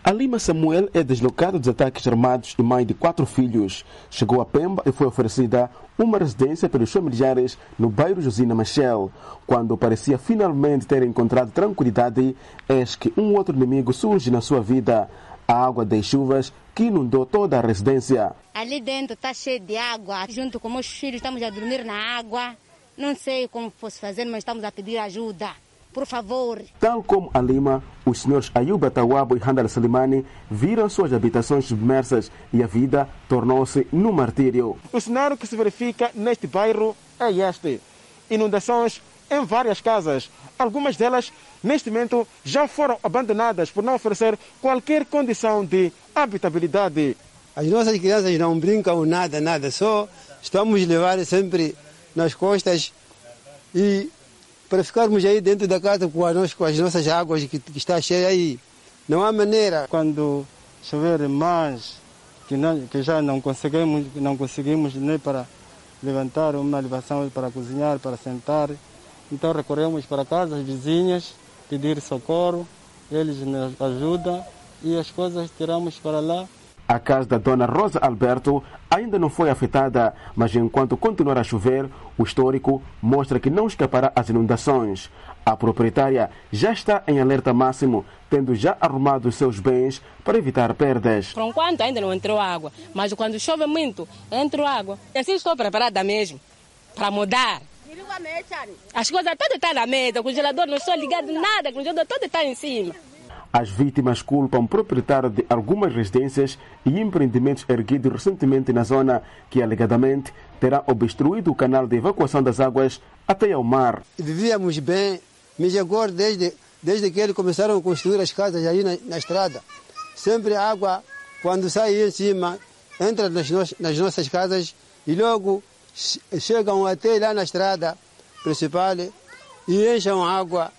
Alima Samuel é deslocado dos ataques armados e mãe de quatro filhos. Chegou a Pemba e foi oferecida uma residência pelos familiares no bairro Josina Machel. Quando parecia finalmente ter encontrado tranquilidade, eis que um outro inimigo surge na sua vida. A água das chuvas que inundou toda a residência. Ali dentro está cheio de água. Junto com meus filhos estamos a dormir na água. Não sei como fosse fazer, mas estamos a pedir ajuda por favor. Tal como a Lima, os senhores Ayuba Tawabo e Handal Salimani viram suas habitações submersas e a vida tornou-se num martírio. O cenário que se verifica neste bairro é este: inundações em várias casas. Algumas delas, neste momento, já foram abandonadas por não oferecer qualquer condição de habitabilidade. As nossas crianças não brincam nada, nada, só estamos levar sempre nas costas e para ficarmos aí dentro da casa com as, com as nossas águas que, que, está cheia aí. Não há maneira. Quando chover mais, que, não, que já não conseguimos, não conseguimos nem para levantar uma elevação para cozinhar, para sentar, então recorremos para casas vizinhas, pedir socorro, eles nos ajudam e as coisas tiramos para lá a casa da dona Rosa Alberto ainda não foi afetada, mas enquanto continuar a chover, o histórico mostra que não escapará às inundações. A proprietária já está em alerta máximo, tendo já arrumado os seus bens para evitar perdas. Por enquanto ainda não entrou água, mas quando chove muito, entra água. Assim estou preparada mesmo para mudar. As coisas todas estão na mesa, o congelador não estou ligado nada, o congelador todo está em cima. As vítimas culpam o proprietário de algumas residências e empreendimentos erguidos recentemente na zona, que alegadamente terá obstruído o canal de evacuação das águas até ao mar. Vivíamos bem, mas agora, desde, desde que eles começaram a construir as casas aí na, na estrada, sempre a água, quando sai em cima, entra nas, no, nas nossas casas e logo chegam até lá na estrada principal e enchem água.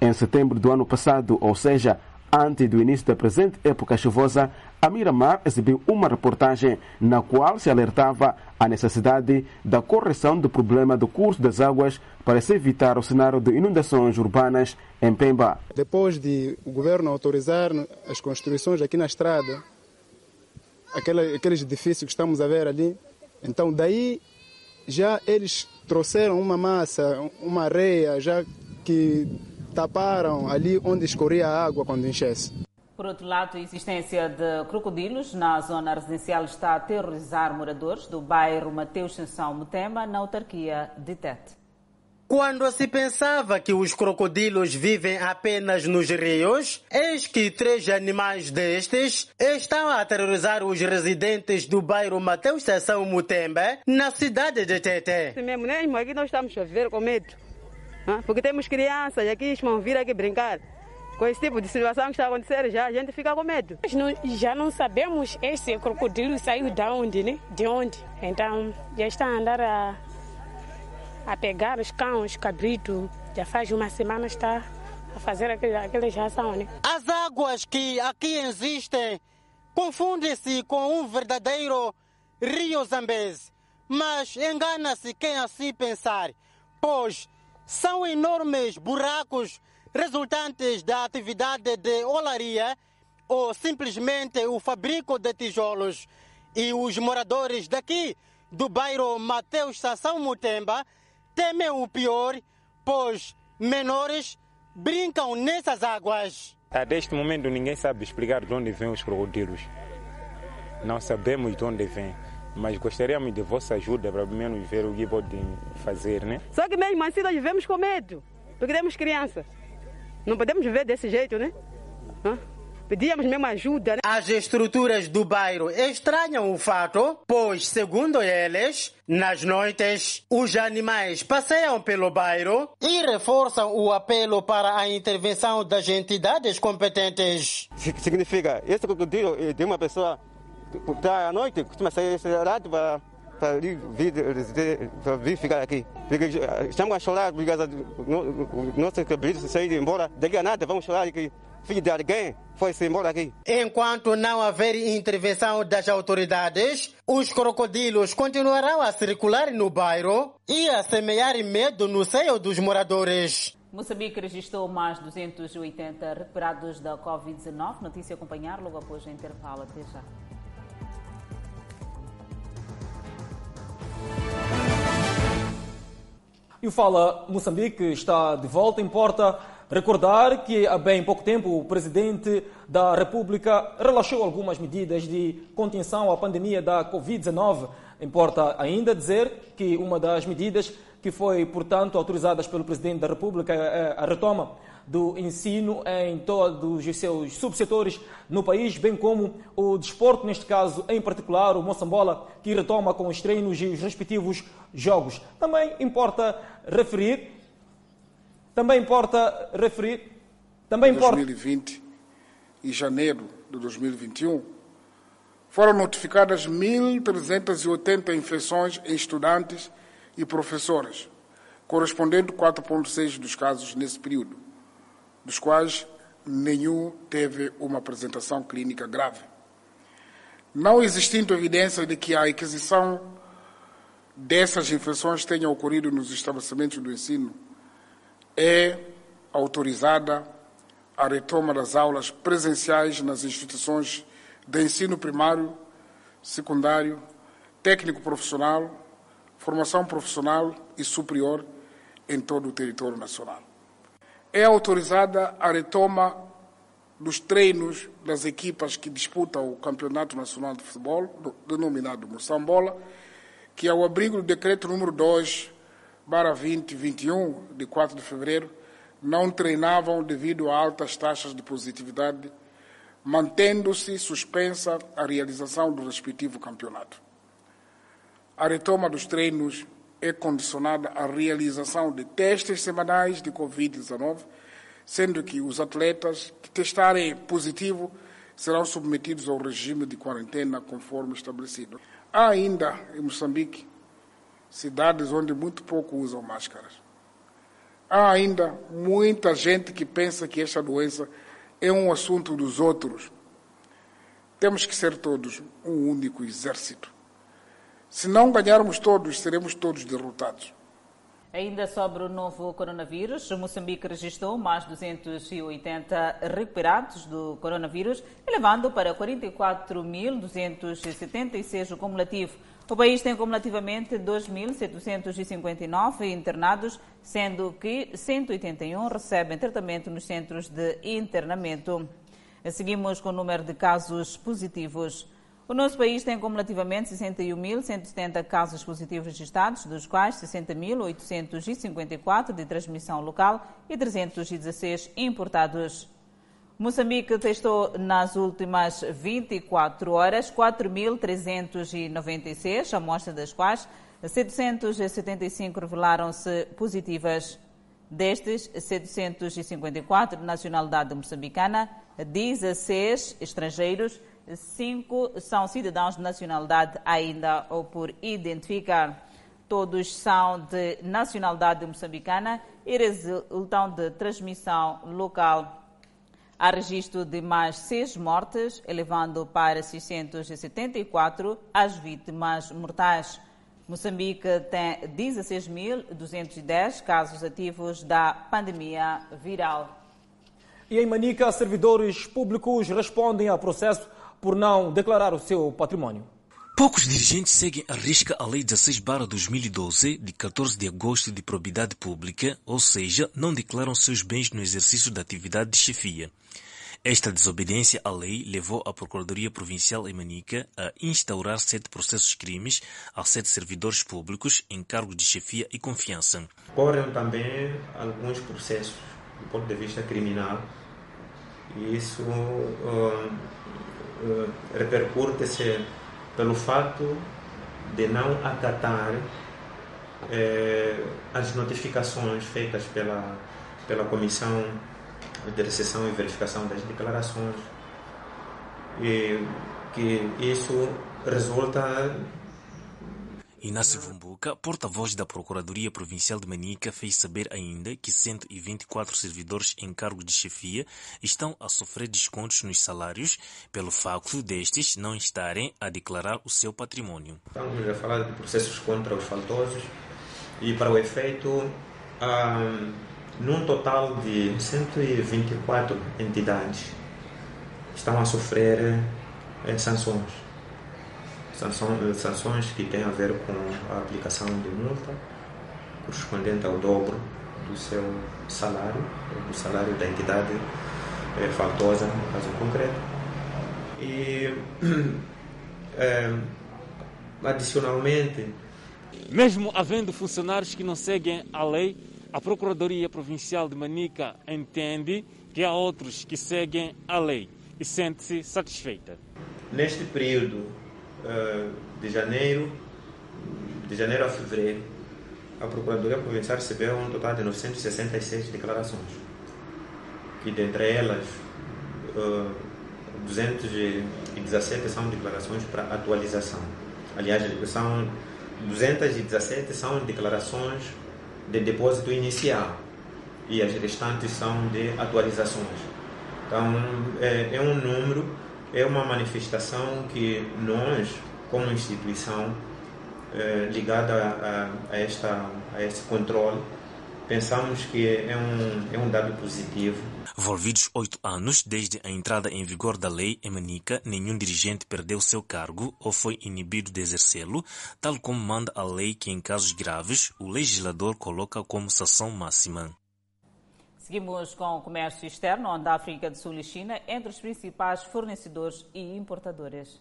Em setembro do ano passado, ou seja, Antes do início da presente época chuvosa, a Miramar exibiu uma reportagem na qual se alertava a necessidade da correção do problema do curso das águas para se evitar o cenário de inundações urbanas em Pemba. Depois de o governo autorizar as construções aqui na estrada, aquele, aqueles edifícios que estamos a ver ali, então daí já eles trouxeram uma massa, uma areia, já que taparam ali onde escorria a água quando enchesse. Por outro lado, a existência de crocodilos na zona residencial está a aterrorizar moradores do bairro Mateus Sanção Mutemba, na autarquia de Tete. Quando se pensava que os crocodilos vivem apenas nos rios, eis que três animais destes estão a aterrorizar os residentes do bairro Mateus Sanção Mutemba, na cidade de Tete. Mesmo, mesmo aqui nós estamos a ver com medo. Porque temos crianças aqui que vão vir aqui brincar. Com esse tipo de situação que está acontecendo, já a gente fica com medo. Nós já não sabemos esse crocodilo saiu de onde, né? De onde. Então, já está a andar a, a pegar os cães, cabrito. Já faz uma semana está a fazer aquele reação, né? As águas que aqui existem confundem-se com um verdadeiro rio Zambeze. Mas engana-se quem assim pensar, pois são enormes buracos resultantes da atividade de olaria ou simplesmente o fabrico de tijolos. E os moradores daqui do bairro Mateus Sassão Mutemba temem o pior, pois menores brincam nessas águas. Até este momento ninguém sabe explicar de onde vêm os crocodilos. Não sabemos de onde vêm mas gostaríamos de vossa ajuda para pelo menos ver o que podem fazer, né? Só que mesmo assim nós vivemos com medo, porque temos crianças. Não podemos viver desse jeito, né? Hã? Pedíamos mesmo ajuda. Né? As estruturas do bairro estranham o fato, pois, segundo eles, nas noites, os animais passeiam pelo bairro e reforçam o apelo para a intervenção das entidades competentes. Significa, esse crocodilo é de uma pessoa à noite, costuma sair esse horário para para vir, para vir ficar aqui. Porque estamos a chorar porque nossos cabritos saíram embora. Daqui a nada vamos chorar que filho de alguém foi-se embora aqui. Enquanto não haver intervenção das autoridades, os crocodilos continuarão a circular no bairro e a semear medo no seio dos moradores. Moçambique registrou mais 280 recuperados da Covid-19. Notícia a acompanhar logo após o intervalo. Até já. E o Fala Moçambique está de volta. Importa recordar que há bem pouco tempo o Presidente da República relaxou algumas medidas de contenção à pandemia da Covid-19. Importa ainda dizer que uma das medidas que foi, portanto, autorizadas pelo Presidente da República é a retoma do ensino em todos os seus subsetores no país, bem como o desporto, neste caso em particular o Moçambola, que retoma com os treinos e os respectivos jogos. Também importa referir, também importa referir, também importa... 2020 e janeiro de 2021, foram notificadas 1.380 infecções em estudantes e professores, correspondendo a 4,6% dos casos nesse período dos quais nenhum teve uma apresentação clínica grave. Não existindo evidência de que a aquisição dessas infecções tenha ocorrido nos estabelecimentos do ensino, é autorizada a retoma das aulas presenciais nas instituições de ensino primário, secundário, técnico profissional, formação profissional e superior em todo o território nacional. É autorizada a retoma dos treinos das equipas que disputam o Campeonato Nacional de Futebol, denominado Moçambola, que ao abrigo do decreto número 2, barra 2021, de 4 de fevereiro, não treinavam devido a altas taxas de positividade, mantendo-se suspensa a realização do respectivo campeonato. A retoma dos treinos é condicionada à realização de testes semanais de Covid-19, sendo que os atletas que testarem positivo serão submetidos ao regime de quarentena conforme estabelecido. Há ainda em Moçambique cidades onde muito pouco usam máscaras. Há ainda muita gente que pensa que esta doença é um assunto dos outros. Temos que ser todos um único exército se não ganharmos todos, seremos todos derrotados. Ainda sobre o novo coronavírus, Moçambique registrou mais 280 recuperados do coronavírus, elevando para 44.276 o cumulativo. O país tem cumulativamente 2.759 internados, sendo que 181 recebem tratamento nos centros de internamento. Seguimos com o número de casos positivos. O nosso país tem cumulativamente 61.170 casos positivos registrados, dos quais 60.854 de transmissão local e 316 importados. Moçambique testou nas últimas 24 horas 4.396 amostras, das quais 775 revelaram-se positivas. Destes, 754 de nacionalidade moçambicana, 16 estrangeiros, cinco são cidadãos de nacionalidade ainda ou por identificar. Todos são de nacionalidade moçambicana e resultam de transmissão local. Há registro de mais seis mortes, elevando para 674 as vítimas mortais. Moçambique tem 16.210 casos ativos da pandemia viral. E em Manica, servidores públicos respondem a processo por não declarar o seu patrimônio. Poucos dirigentes seguem à risca a Lei 16-2012, de 14 de agosto de probidade pública, ou seja, não declaram seus bens no exercício da atividade de chefia. Esta desobediência à lei levou a Procuradoria Provincial em Manica a instaurar sete processos crimes a sete servidores públicos em cargo de chefia e confiança. Correm também alguns processos do ponto de vista criminal e isso uh, uh, repercute-se pelo fato de não acatar eh, as notificações feitas pela, pela Comissão de Recepção e Verificação das Declarações, e que isso resulta Inácio Vumbuca, porta-voz da Procuradoria Provincial de Manica, fez saber ainda que 124 servidores em cargo de chefia estão a sofrer descontos nos salários pelo facto destes não estarem a declarar o seu patrimônio. Estamos a falar de processos contra os faltosos e, para o efeito, num total de 124 entidades estão a sofrer eh, sanções. Sanções. Sanções que têm a ver com a aplicação de multa correspondente ao dobro do seu salário, do salário da entidade é, faltosa, no caso concreto. E, é, adicionalmente, mesmo havendo funcionários que não seguem a lei, a Procuradoria Provincial de Manica entende que há outros que seguem a lei e sente-se satisfeita. Neste período de janeiro, de janeiro a fevereiro, a Procuradoria Provincial recebeu um total de 966 declarações, que dentre elas uh, 217 são declarações para atualização. Aliás, são 217 são declarações de depósito inicial e as restantes são de atualizações. Então, é, é um número, é uma manifestação que nós, como instituição, é, ligada a, a, esta, a esse controle, pensamos que é um, é um dado positivo. Volvidos oito anos desde a entrada em vigor da lei em Manica, nenhum dirigente perdeu seu cargo ou foi inibido de exercê-lo, tal como manda a lei que, em casos graves, o legislador coloca como sanção máxima. Seguimos com o comércio externo, onde a África do Sul e China entre os principais fornecedores e importadores.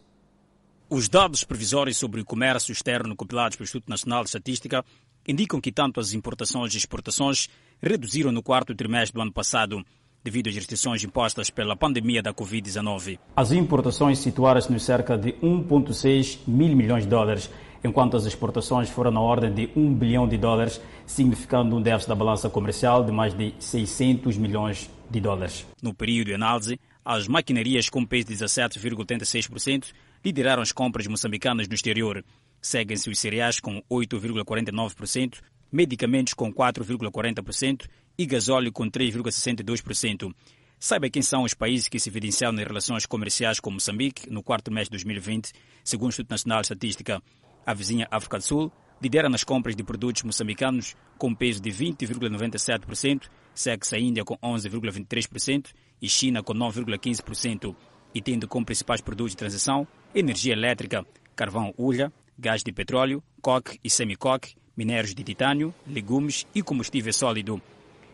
Os dados previsórios sobre o comércio externo compilados pelo Instituto Nacional de Estatística indicam que tanto as importações e exportações reduziram no quarto trimestre do ano passado, devido às restrições impostas pela pandemia da Covid-19. As importações situaram-se nos cerca de 1,6 mil milhões de dólares, enquanto as exportações foram na ordem de 1 bilhão de dólares, significando um déficit da balança comercial de mais de 600 milhões de dólares. No período de análise, as maquinarias com peso de 17,86% lideraram as compras moçambicanas no exterior. Seguem-se os cereais com 8,49%, medicamentos com 4,40% e gasóleo com 3,62%. Saiba quem são os países que se evidenciaram nas relações comerciais com Moçambique no quarto mês de 2020, segundo o Instituto Nacional de Estatística. A vizinha África do Sul lidera nas compras de produtos moçambicanos com peso de 20,97%, segue-se a Índia com 11,23% e China com 9,15%, e tendo como principais produtos de transição energia elétrica, carvão ulha, gás de petróleo, coque e semicoque, minérios de titânio, legumes e combustível sólido.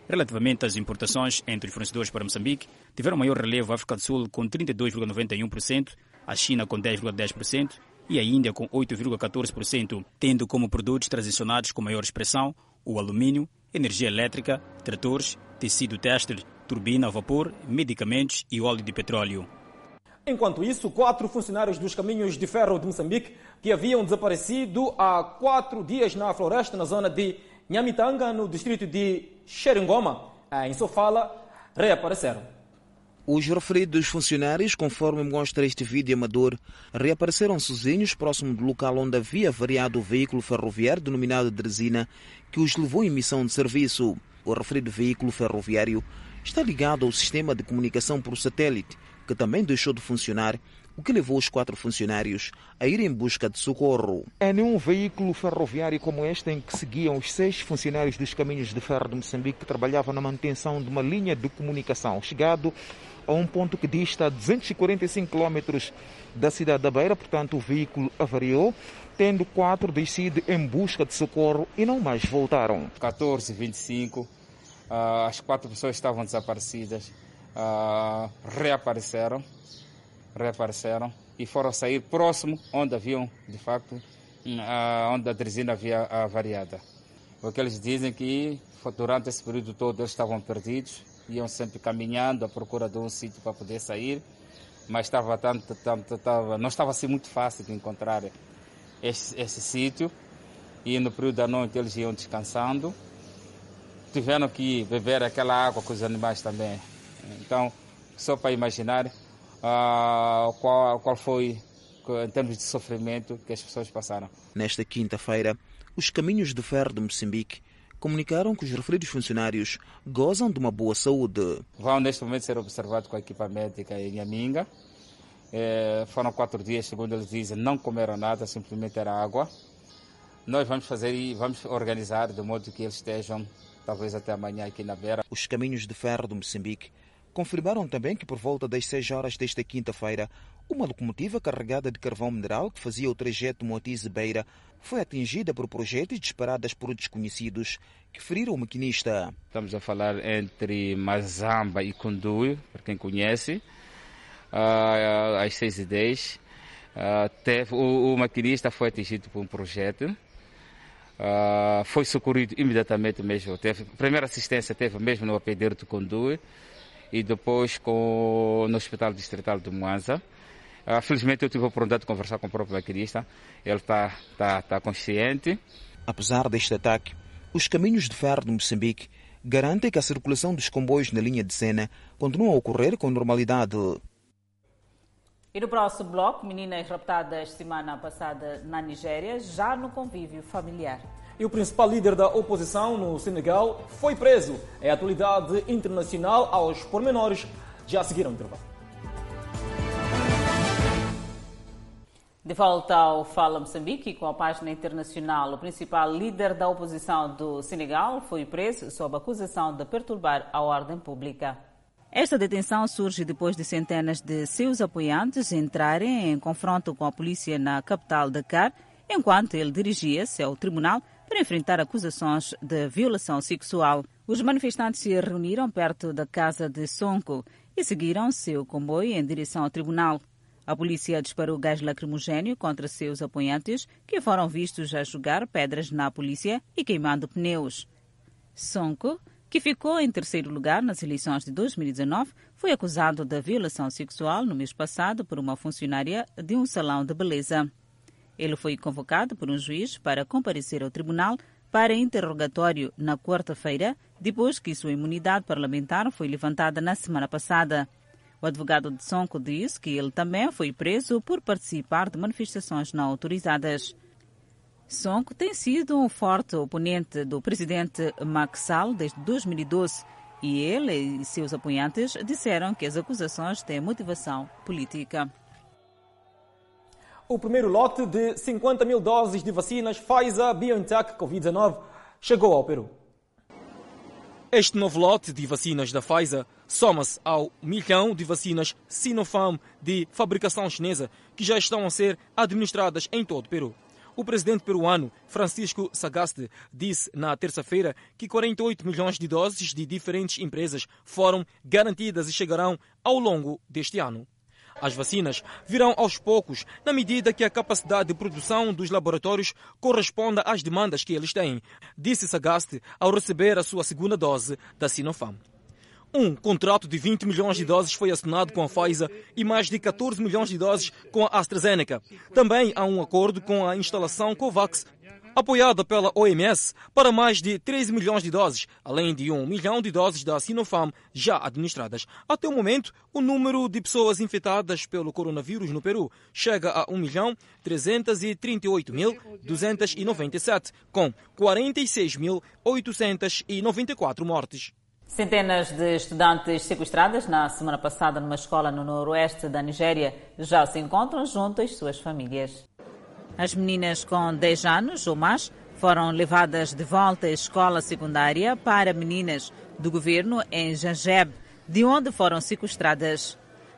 Relativamente às importações entre os fornecedores para Moçambique, tiveram maior relevo a África do Sul com 32,91%, a China com 10,10% e a Índia com 8,14%, tendo como produtos transicionados com maior expressão o alumínio, energia elétrica, tratores, tecido têxtil, turbina a vapor, medicamentos e óleo de petróleo. Enquanto isso, quatro funcionários dos caminhos de ferro de Moçambique, que haviam desaparecido há quatro dias na floresta, na zona de Nhamitanga, no distrito de Xeringoma, em Sofala, reapareceram. Os referidos funcionários, conforme mostra este vídeo amador, reapareceram sozinhos próximo do local onde havia variado o veículo ferroviário denominado Dresina, que os levou em missão de serviço. O referido veículo ferroviário está ligado ao sistema de comunicação por satélite, que também deixou de funcionar, o que levou os quatro funcionários a ir em busca de socorro. É nenhum veículo ferroviário como este em que seguiam os seis funcionários dos caminhos de ferro de Moçambique que trabalhavam na manutenção de uma linha de comunicação. Chegado a um ponto que dista a 245 km da cidade da Beira, portanto o veículo avariou, tendo quatro descido em busca de socorro e não mais voltaram. 14 25 uh, as quatro pessoas estavam desaparecidas uh, reapareceram, reapareceram e foram sair próximo onde haviam, de facto, uh, onde a tresina havia uh, variada. Porque eles dizem que durante esse período todo eles estavam perdidos, iam sempre caminhando à procura de um sítio para poder sair, mas estava tanto, tanto, estava, não estava assim muito fácil de encontrar esse, sítio. E no período da noite eles iam descansando. Tiveram que beber aquela água com os animais também. Então, só para imaginar uh, qual, qual foi, em termos de sofrimento, que as pessoas passaram. Nesta quinta-feira, os caminhos de ferro de Moçambique comunicaram que os referidos funcionários gozam de uma boa saúde. Vão neste momento ser observados com a equipa médica em Aminga. É, foram quatro dias, segundo eles dizem, não comeram nada, simplesmente era água. Nós vamos fazer e vamos organizar de modo que eles estejam talvez até amanhã aqui na beira. Os caminhos de ferro do Moçambique confirmaram também que por volta das 6 horas desta quinta-feira, uma locomotiva carregada de carvão mineral que fazia o trajeto Moatize-Beira foi atingida por projéteis disparadas por desconhecidos que feriram o maquinista. Estamos a falar entre Mazamba e Condui, para quem conhece, uh, às 6 e 10 Uh, teve, o, maquinista foi atingido por um projétil. Uh, foi socorrido imediatamente mesmo. Teve, primeira assistência teve mesmo no apedeiro de Condue e depois com, no Hospital Distrital de Moanza. Uh, felizmente eu tive a oportunidade de conversar com o próprio maquinista. Ele está tá, tá consciente. Apesar deste ataque, os caminhos de ferro de Moçambique garantem que a circulação dos comboios na linha de Sena continua a ocorrer com normalidade. E no próximo bloco, meninas raptadas semana passada na Nigéria, já no convívio familiar. E o principal líder da oposição no Senegal foi preso. É a atualidade internacional aos pormenores. Já seguiram o intervalo. De volta ao Fala Moçambique, com a página internacional, o principal líder da oposição do Senegal foi preso sob acusação de perturbar a ordem pública. Esta detenção surge depois de centenas de seus apoiantes entrarem em confronto com a polícia na capital Dakar, enquanto ele dirigia-se ao tribunal para enfrentar acusações de violação sexual. Os manifestantes se reuniram perto da casa de Sonko e seguiram seu comboio em direção ao tribunal. A polícia disparou gás lacrimogênio contra seus apoiantes, que foram vistos a jogar pedras na polícia e queimando pneus. Sonko que ficou em terceiro lugar nas eleições de 2019, foi acusado de violação sexual no mês passado por uma funcionária de um salão de beleza. Ele foi convocado por um juiz para comparecer ao tribunal para interrogatório na quarta-feira, depois que sua imunidade parlamentar foi levantada na semana passada. O advogado de Sonko diz que ele também foi preso por participar de manifestações não autorizadas. Sonko tem sido um forte oponente do presidente Macky Sall desde 2012 e ele e seus apoiantes disseram que as acusações têm motivação política. O primeiro lote de 50 mil doses de vacinas Pfizer-BioNTech Covid-19 chegou ao Peru. Este novo lote de vacinas da Pfizer soma-se ao milhão de vacinas Sinopharm de fabricação chinesa que já estão a ser administradas em todo o Peru. O presidente peruano Francisco Sagaste disse na terça-feira que 48 milhões de doses de diferentes empresas foram garantidas e chegarão ao longo deste ano. As vacinas virão aos poucos, na medida que a capacidade de produção dos laboratórios corresponda às demandas que eles têm, disse Sagaste ao receber a sua segunda dose da Sinopharm. Um contrato de 20 milhões de doses foi assinado com a Pfizer e mais de 14 milhões de doses com a AstraZeneca. Também há um acordo com a instalação COVAX, apoiada pela OMS, para mais de 13 milhões de doses, além de 1 milhão de doses da Sinopharm já administradas. Até o momento, o número de pessoas infectadas pelo coronavírus no Peru chega a 1 milhão 338.297, com 46.894 mortes. Centenas de estudantes sequestradas na semana passada numa escola no noroeste da Nigéria já se encontram junto às suas famílias. As meninas com 10 anos ou mais foram levadas de volta à escola secundária para meninas do governo em Jajeb, de onde foram sequestradas.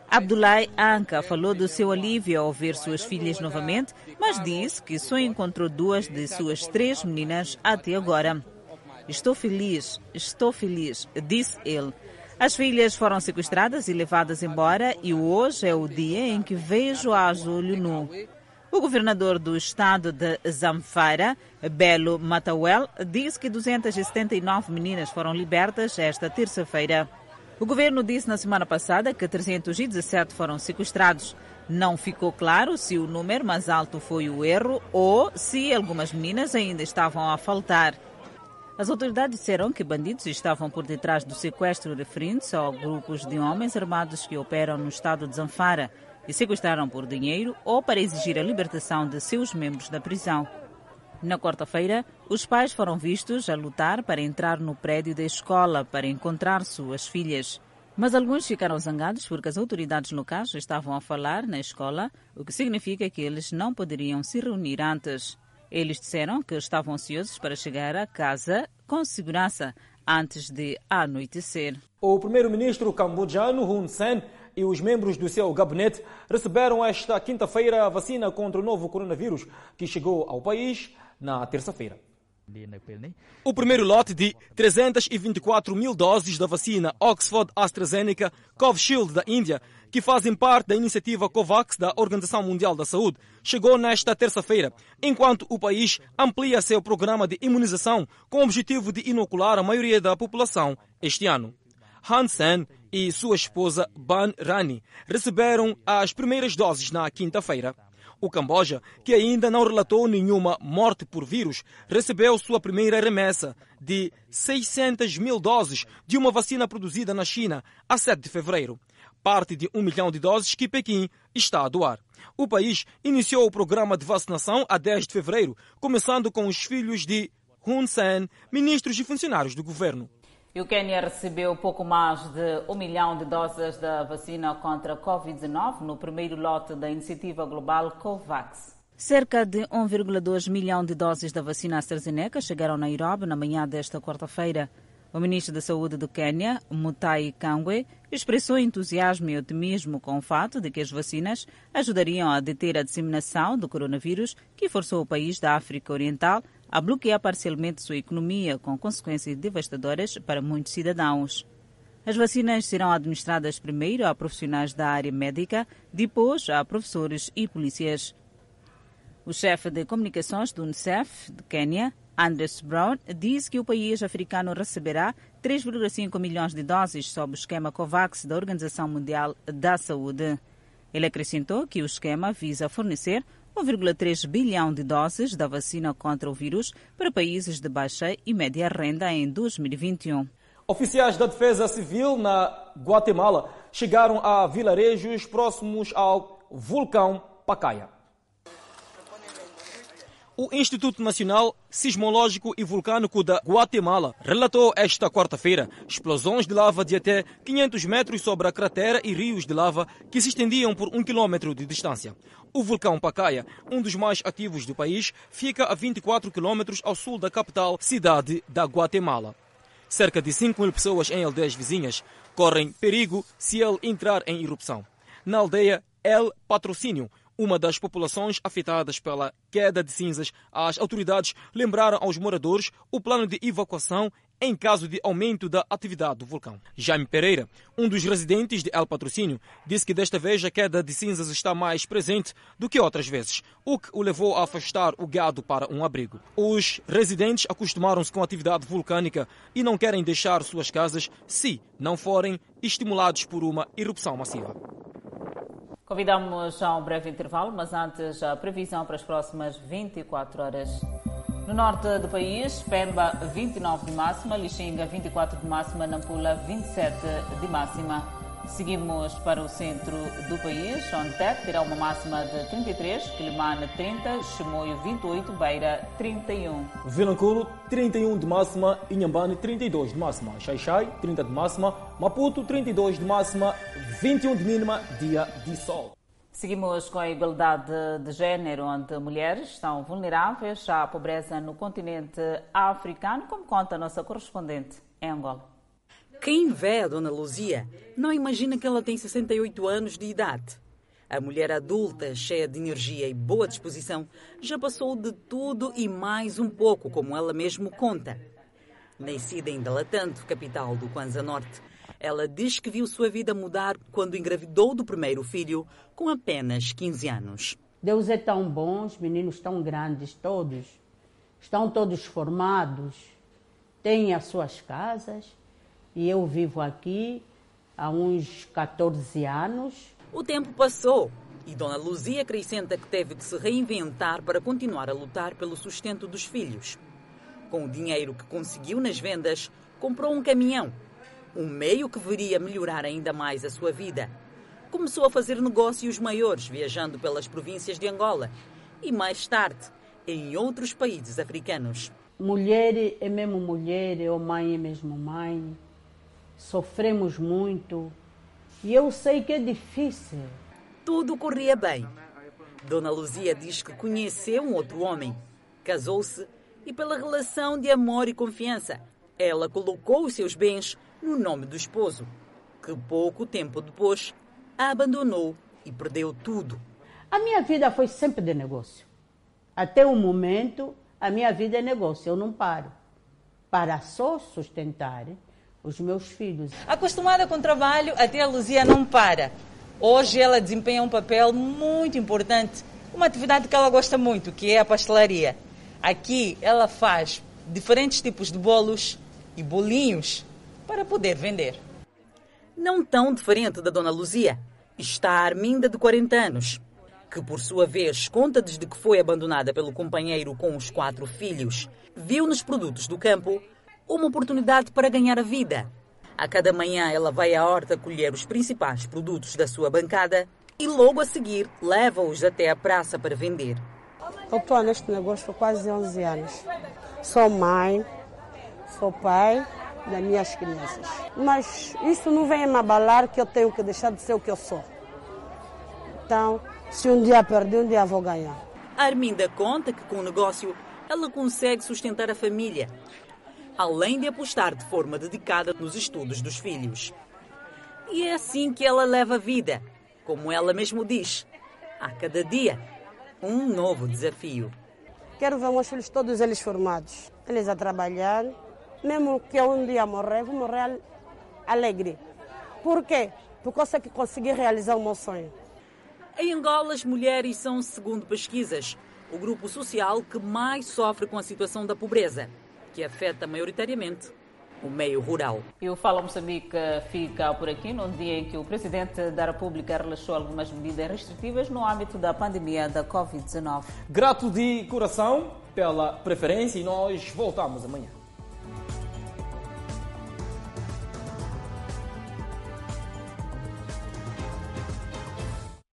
Abdullah Anka falou do seu alívio ao ver suas filhas novamente, mas disse que só encontrou duas de suas três meninas até agora. Estou feliz, estou feliz, disse ele. As filhas foram sequestradas e levadas embora e hoje é o dia em que vejo a olho nu. O governador do estado de Zamfara, Belo Matawel, disse que 279 meninas foram libertas esta terça-feira. O governo disse na semana passada que 317 foram sequestrados. Não ficou claro se o número mais alto foi o erro ou se algumas meninas ainda estavam a faltar. As autoridades disseram que bandidos estavam por detrás do sequestro referente a grupos de homens armados que operam no estado de Zanfara e sequestraram por dinheiro ou para exigir a libertação de seus membros da prisão. Na quarta-feira, os pais foram vistos a lutar para entrar no prédio da escola para encontrar suas filhas. Mas alguns ficaram zangados porque as autoridades locais estavam a falar na escola, o que significa que eles não poderiam se reunir antes. Eles disseram que estavam ansiosos para chegar a casa com segurança, antes de anoitecer. O primeiro-ministro cambodjano Hun Sen e os membros do seu gabinete receberam esta quinta-feira a vacina contra o novo coronavírus que chegou ao país na terça-feira. O primeiro lote de 324 mil doses da vacina Oxford AstraZeneca Covishield da Índia, que fazem parte da iniciativa COVAX da Organização Mundial da Saúde, chegou nesta terça-feira, enquanto o país amplia seu programa de imunização com o objetivo de inocular a maioria da população este ano. Hansen e sua esposa Ban Rani receberam as primeiras doses na quinta-feira. O Camboja, que ainda não relatou nenhuma morte por vírus, recebeu sua primeira remessa de 600 mil doses de uma vacina produzida na China a 7 de fevereiro, parte de um milhão de doses que Pequim está a doar. O país iniciou o programa de vacinação a 10 de fevereiro, começando com os filhos de Hun Sen, ministros e funcionários do governo. E o Quênia recebeu pouco mais de um milhão de doses da vacina contra a Covid-19 no primeiro lote da iniciativa global COVAX. Cerca de 1,2 milhão de doses da vacina AstraZeneca chegaram a Nairobi na manhã desta quarta-feira. O ministro da Saúde do Quênia, Mutai Kangwe, expressou entusiasmo e otimismo com o fato de que as vacinas ajudariam a deter a disseminação do coronavírus que forçou o país da África Oriental a bloquear parcialmente sua economia, com consequências devastadoras para muitos cidadãos. As vacinas serão administradas primeiro a profissionais da área médica, depois a professores e polícias. O chefe de comunicações do UNICEF de Quênia, Anders Brown, diz que o país africano receberá 3,5 milhões de doses sob o esquema COVAX da Organização Mundial da Saúde. Ele acrescentou que o esquema visa fornecer 1,3 bilhão de doses da vacina contra o vírus para países de baixa e média renda em 2021. Oficiais da Defesa Civil na Guatemala chegaram a vilarejos próximos ao vulcão Pacaya. O Instituto Nacional Sismológico e Vulcânico da Guatemala relatou esta quarta-feira explosões de lava de até 500 metros sobre a cratera e rios de lava que se estendiam por um quilômetro de distância. O vulcão Pacaya, um dos mais ativos do país, fica a 24 quilômetros ao sul da capital cidade da Guatemala. Cerca de 5 mil pessoas em aldeias vizinhas correm perigo se ele entrar em erupção. Na aldeia El Patrocínio, uma das populações afetadas pela queda de cinzas, as autoridades lembraram aos moradores o plano de evacuação em caso de aumento da atividade do vulcão. Jaime Pereira, um dos residentes de El Patrocínio, disse que desta vez a queda de cinzas está mais presente do que outras vezes, o que o levou a afastar o gado para um abrigo. Os residentes acostumaram-se com a atividade vulcânica e não querem deixar suas casas se não forem estimulados por uma erupção massiva. Convidamos a um breve intervalo, mas antes a previsão para as próximas 24 horas. No norte do país, Pemba 29 de máxima, Lixinga 24 de máxima, Nampula 27 de máxima. Seguimos para o centro do país, onde Tete terá uma máxima de 33, Quilimane 30, Chimoio 28, Beira 31. Vilanculo 31 de máxima, Inhambane 32 de máxima, Xaixai 30 de máxima, Maputo 32 de máxima, 21 de mínima, dia de sol. Seguimos com a igualdade de género, onde mulheres são vulneráveis à pobreza no continente africano, como conta a nossa correspondente em Angola. Quem vê a Dona Luzia não imagina que ela tem 68 anos de idade. A mulher adulta, cheia de energia e boa disposição, já passou de tudo e mais um pouco, como ela mesmo conta. Nascida em Dalatanto, capital do Kwanza Norte, ela diz que viu sua vida mudar quando engravidou do primeiro filho, com apenas 15 anos. Deus é tão bom, os meninos tão grandes todos, estão todos formados, têm as suas casas e eu vivo aqui há uns 14 anos. O tempo passou e Dona Luzia acrescenta que teve que se reinventar para continuar a lutar pelo sustento dos filhos. Com o dinheiro que conseguiu nas vendas, comprou um caminhão, um meio que viria melhorar ainda mais a sua vida. Começou a fazer negócios maiores, viajando pelas províncias de Angola e, mais tarde, em outros países africanos. Mulher é mesmo mulher, ou mãe é mesmo mãe. Sofremos muito e eu sei que é difícil. Tudo corria bem. Dona Luzia diz que conheceu um outro homem, casou-se e, pela relação de amor e confiança, ela colocou os seus bens no nome do esposo, que pouco tempo depois a abandonou e perdeu tudo. A minha vida foi sempre de negócio. Até o momento, a minha vida é negócio, eu não paro. Para só sustentar os meus filhos. Acostumada com o trabalho, até a Luzia não para. Hoje ela desempenha um papel muito importante, uma atividade que ela gosta muito, que é a pastelaria. Aqui ela faz diferentes tipos de bolos e bolinhos para poder vender. Não tão diferente da Dona Luzia, está a Arminda de 40 anos, que por sua vez conta desde que foi abandonada pelo companheiro com os quatro filhos, viu nos produtos do campo uma oportunidade para ganhar a vida. A cada manhã ela vai à horta colher os principais produtos da sua bancada e logo a seguir leva-os até a praça para vender. Eu estou neste negócio há quase 11 anos. Sou mãe, sou pai das minhas crianças. Mas isso não vem me abalar que eu tenho que deixar de ser o que eu sou. Então, se um dia perder, um dia vou ganhar. A Arminda conta que com o negócio ela consegue sustentar a família, além de apostar de forma dedicada nos estudos dos filhos. E é assim que ela leva a vida, como ela mesmo diz, a cada dia um novo desafio. Quero ver meus filhos todos eles formados, eles a trabalhar, mesmo que eu um dia morrer, vou morrer alegre. Por quê? Porque eu sei que consegui realizar o meu sonho. Em Angola, as mulheres são, segundo pesquisas, o grupo social que mais sofre com a situação da pobreza, que afeta maioritariamente o meio rural. E o Fala Moçambique fica por aqui, num dia em que o Presidente da República relaxou algumas medidas restritivas no âmbito da pandemia da Covid-19. Grato de coração pela preferência e nós voltamos amanhã.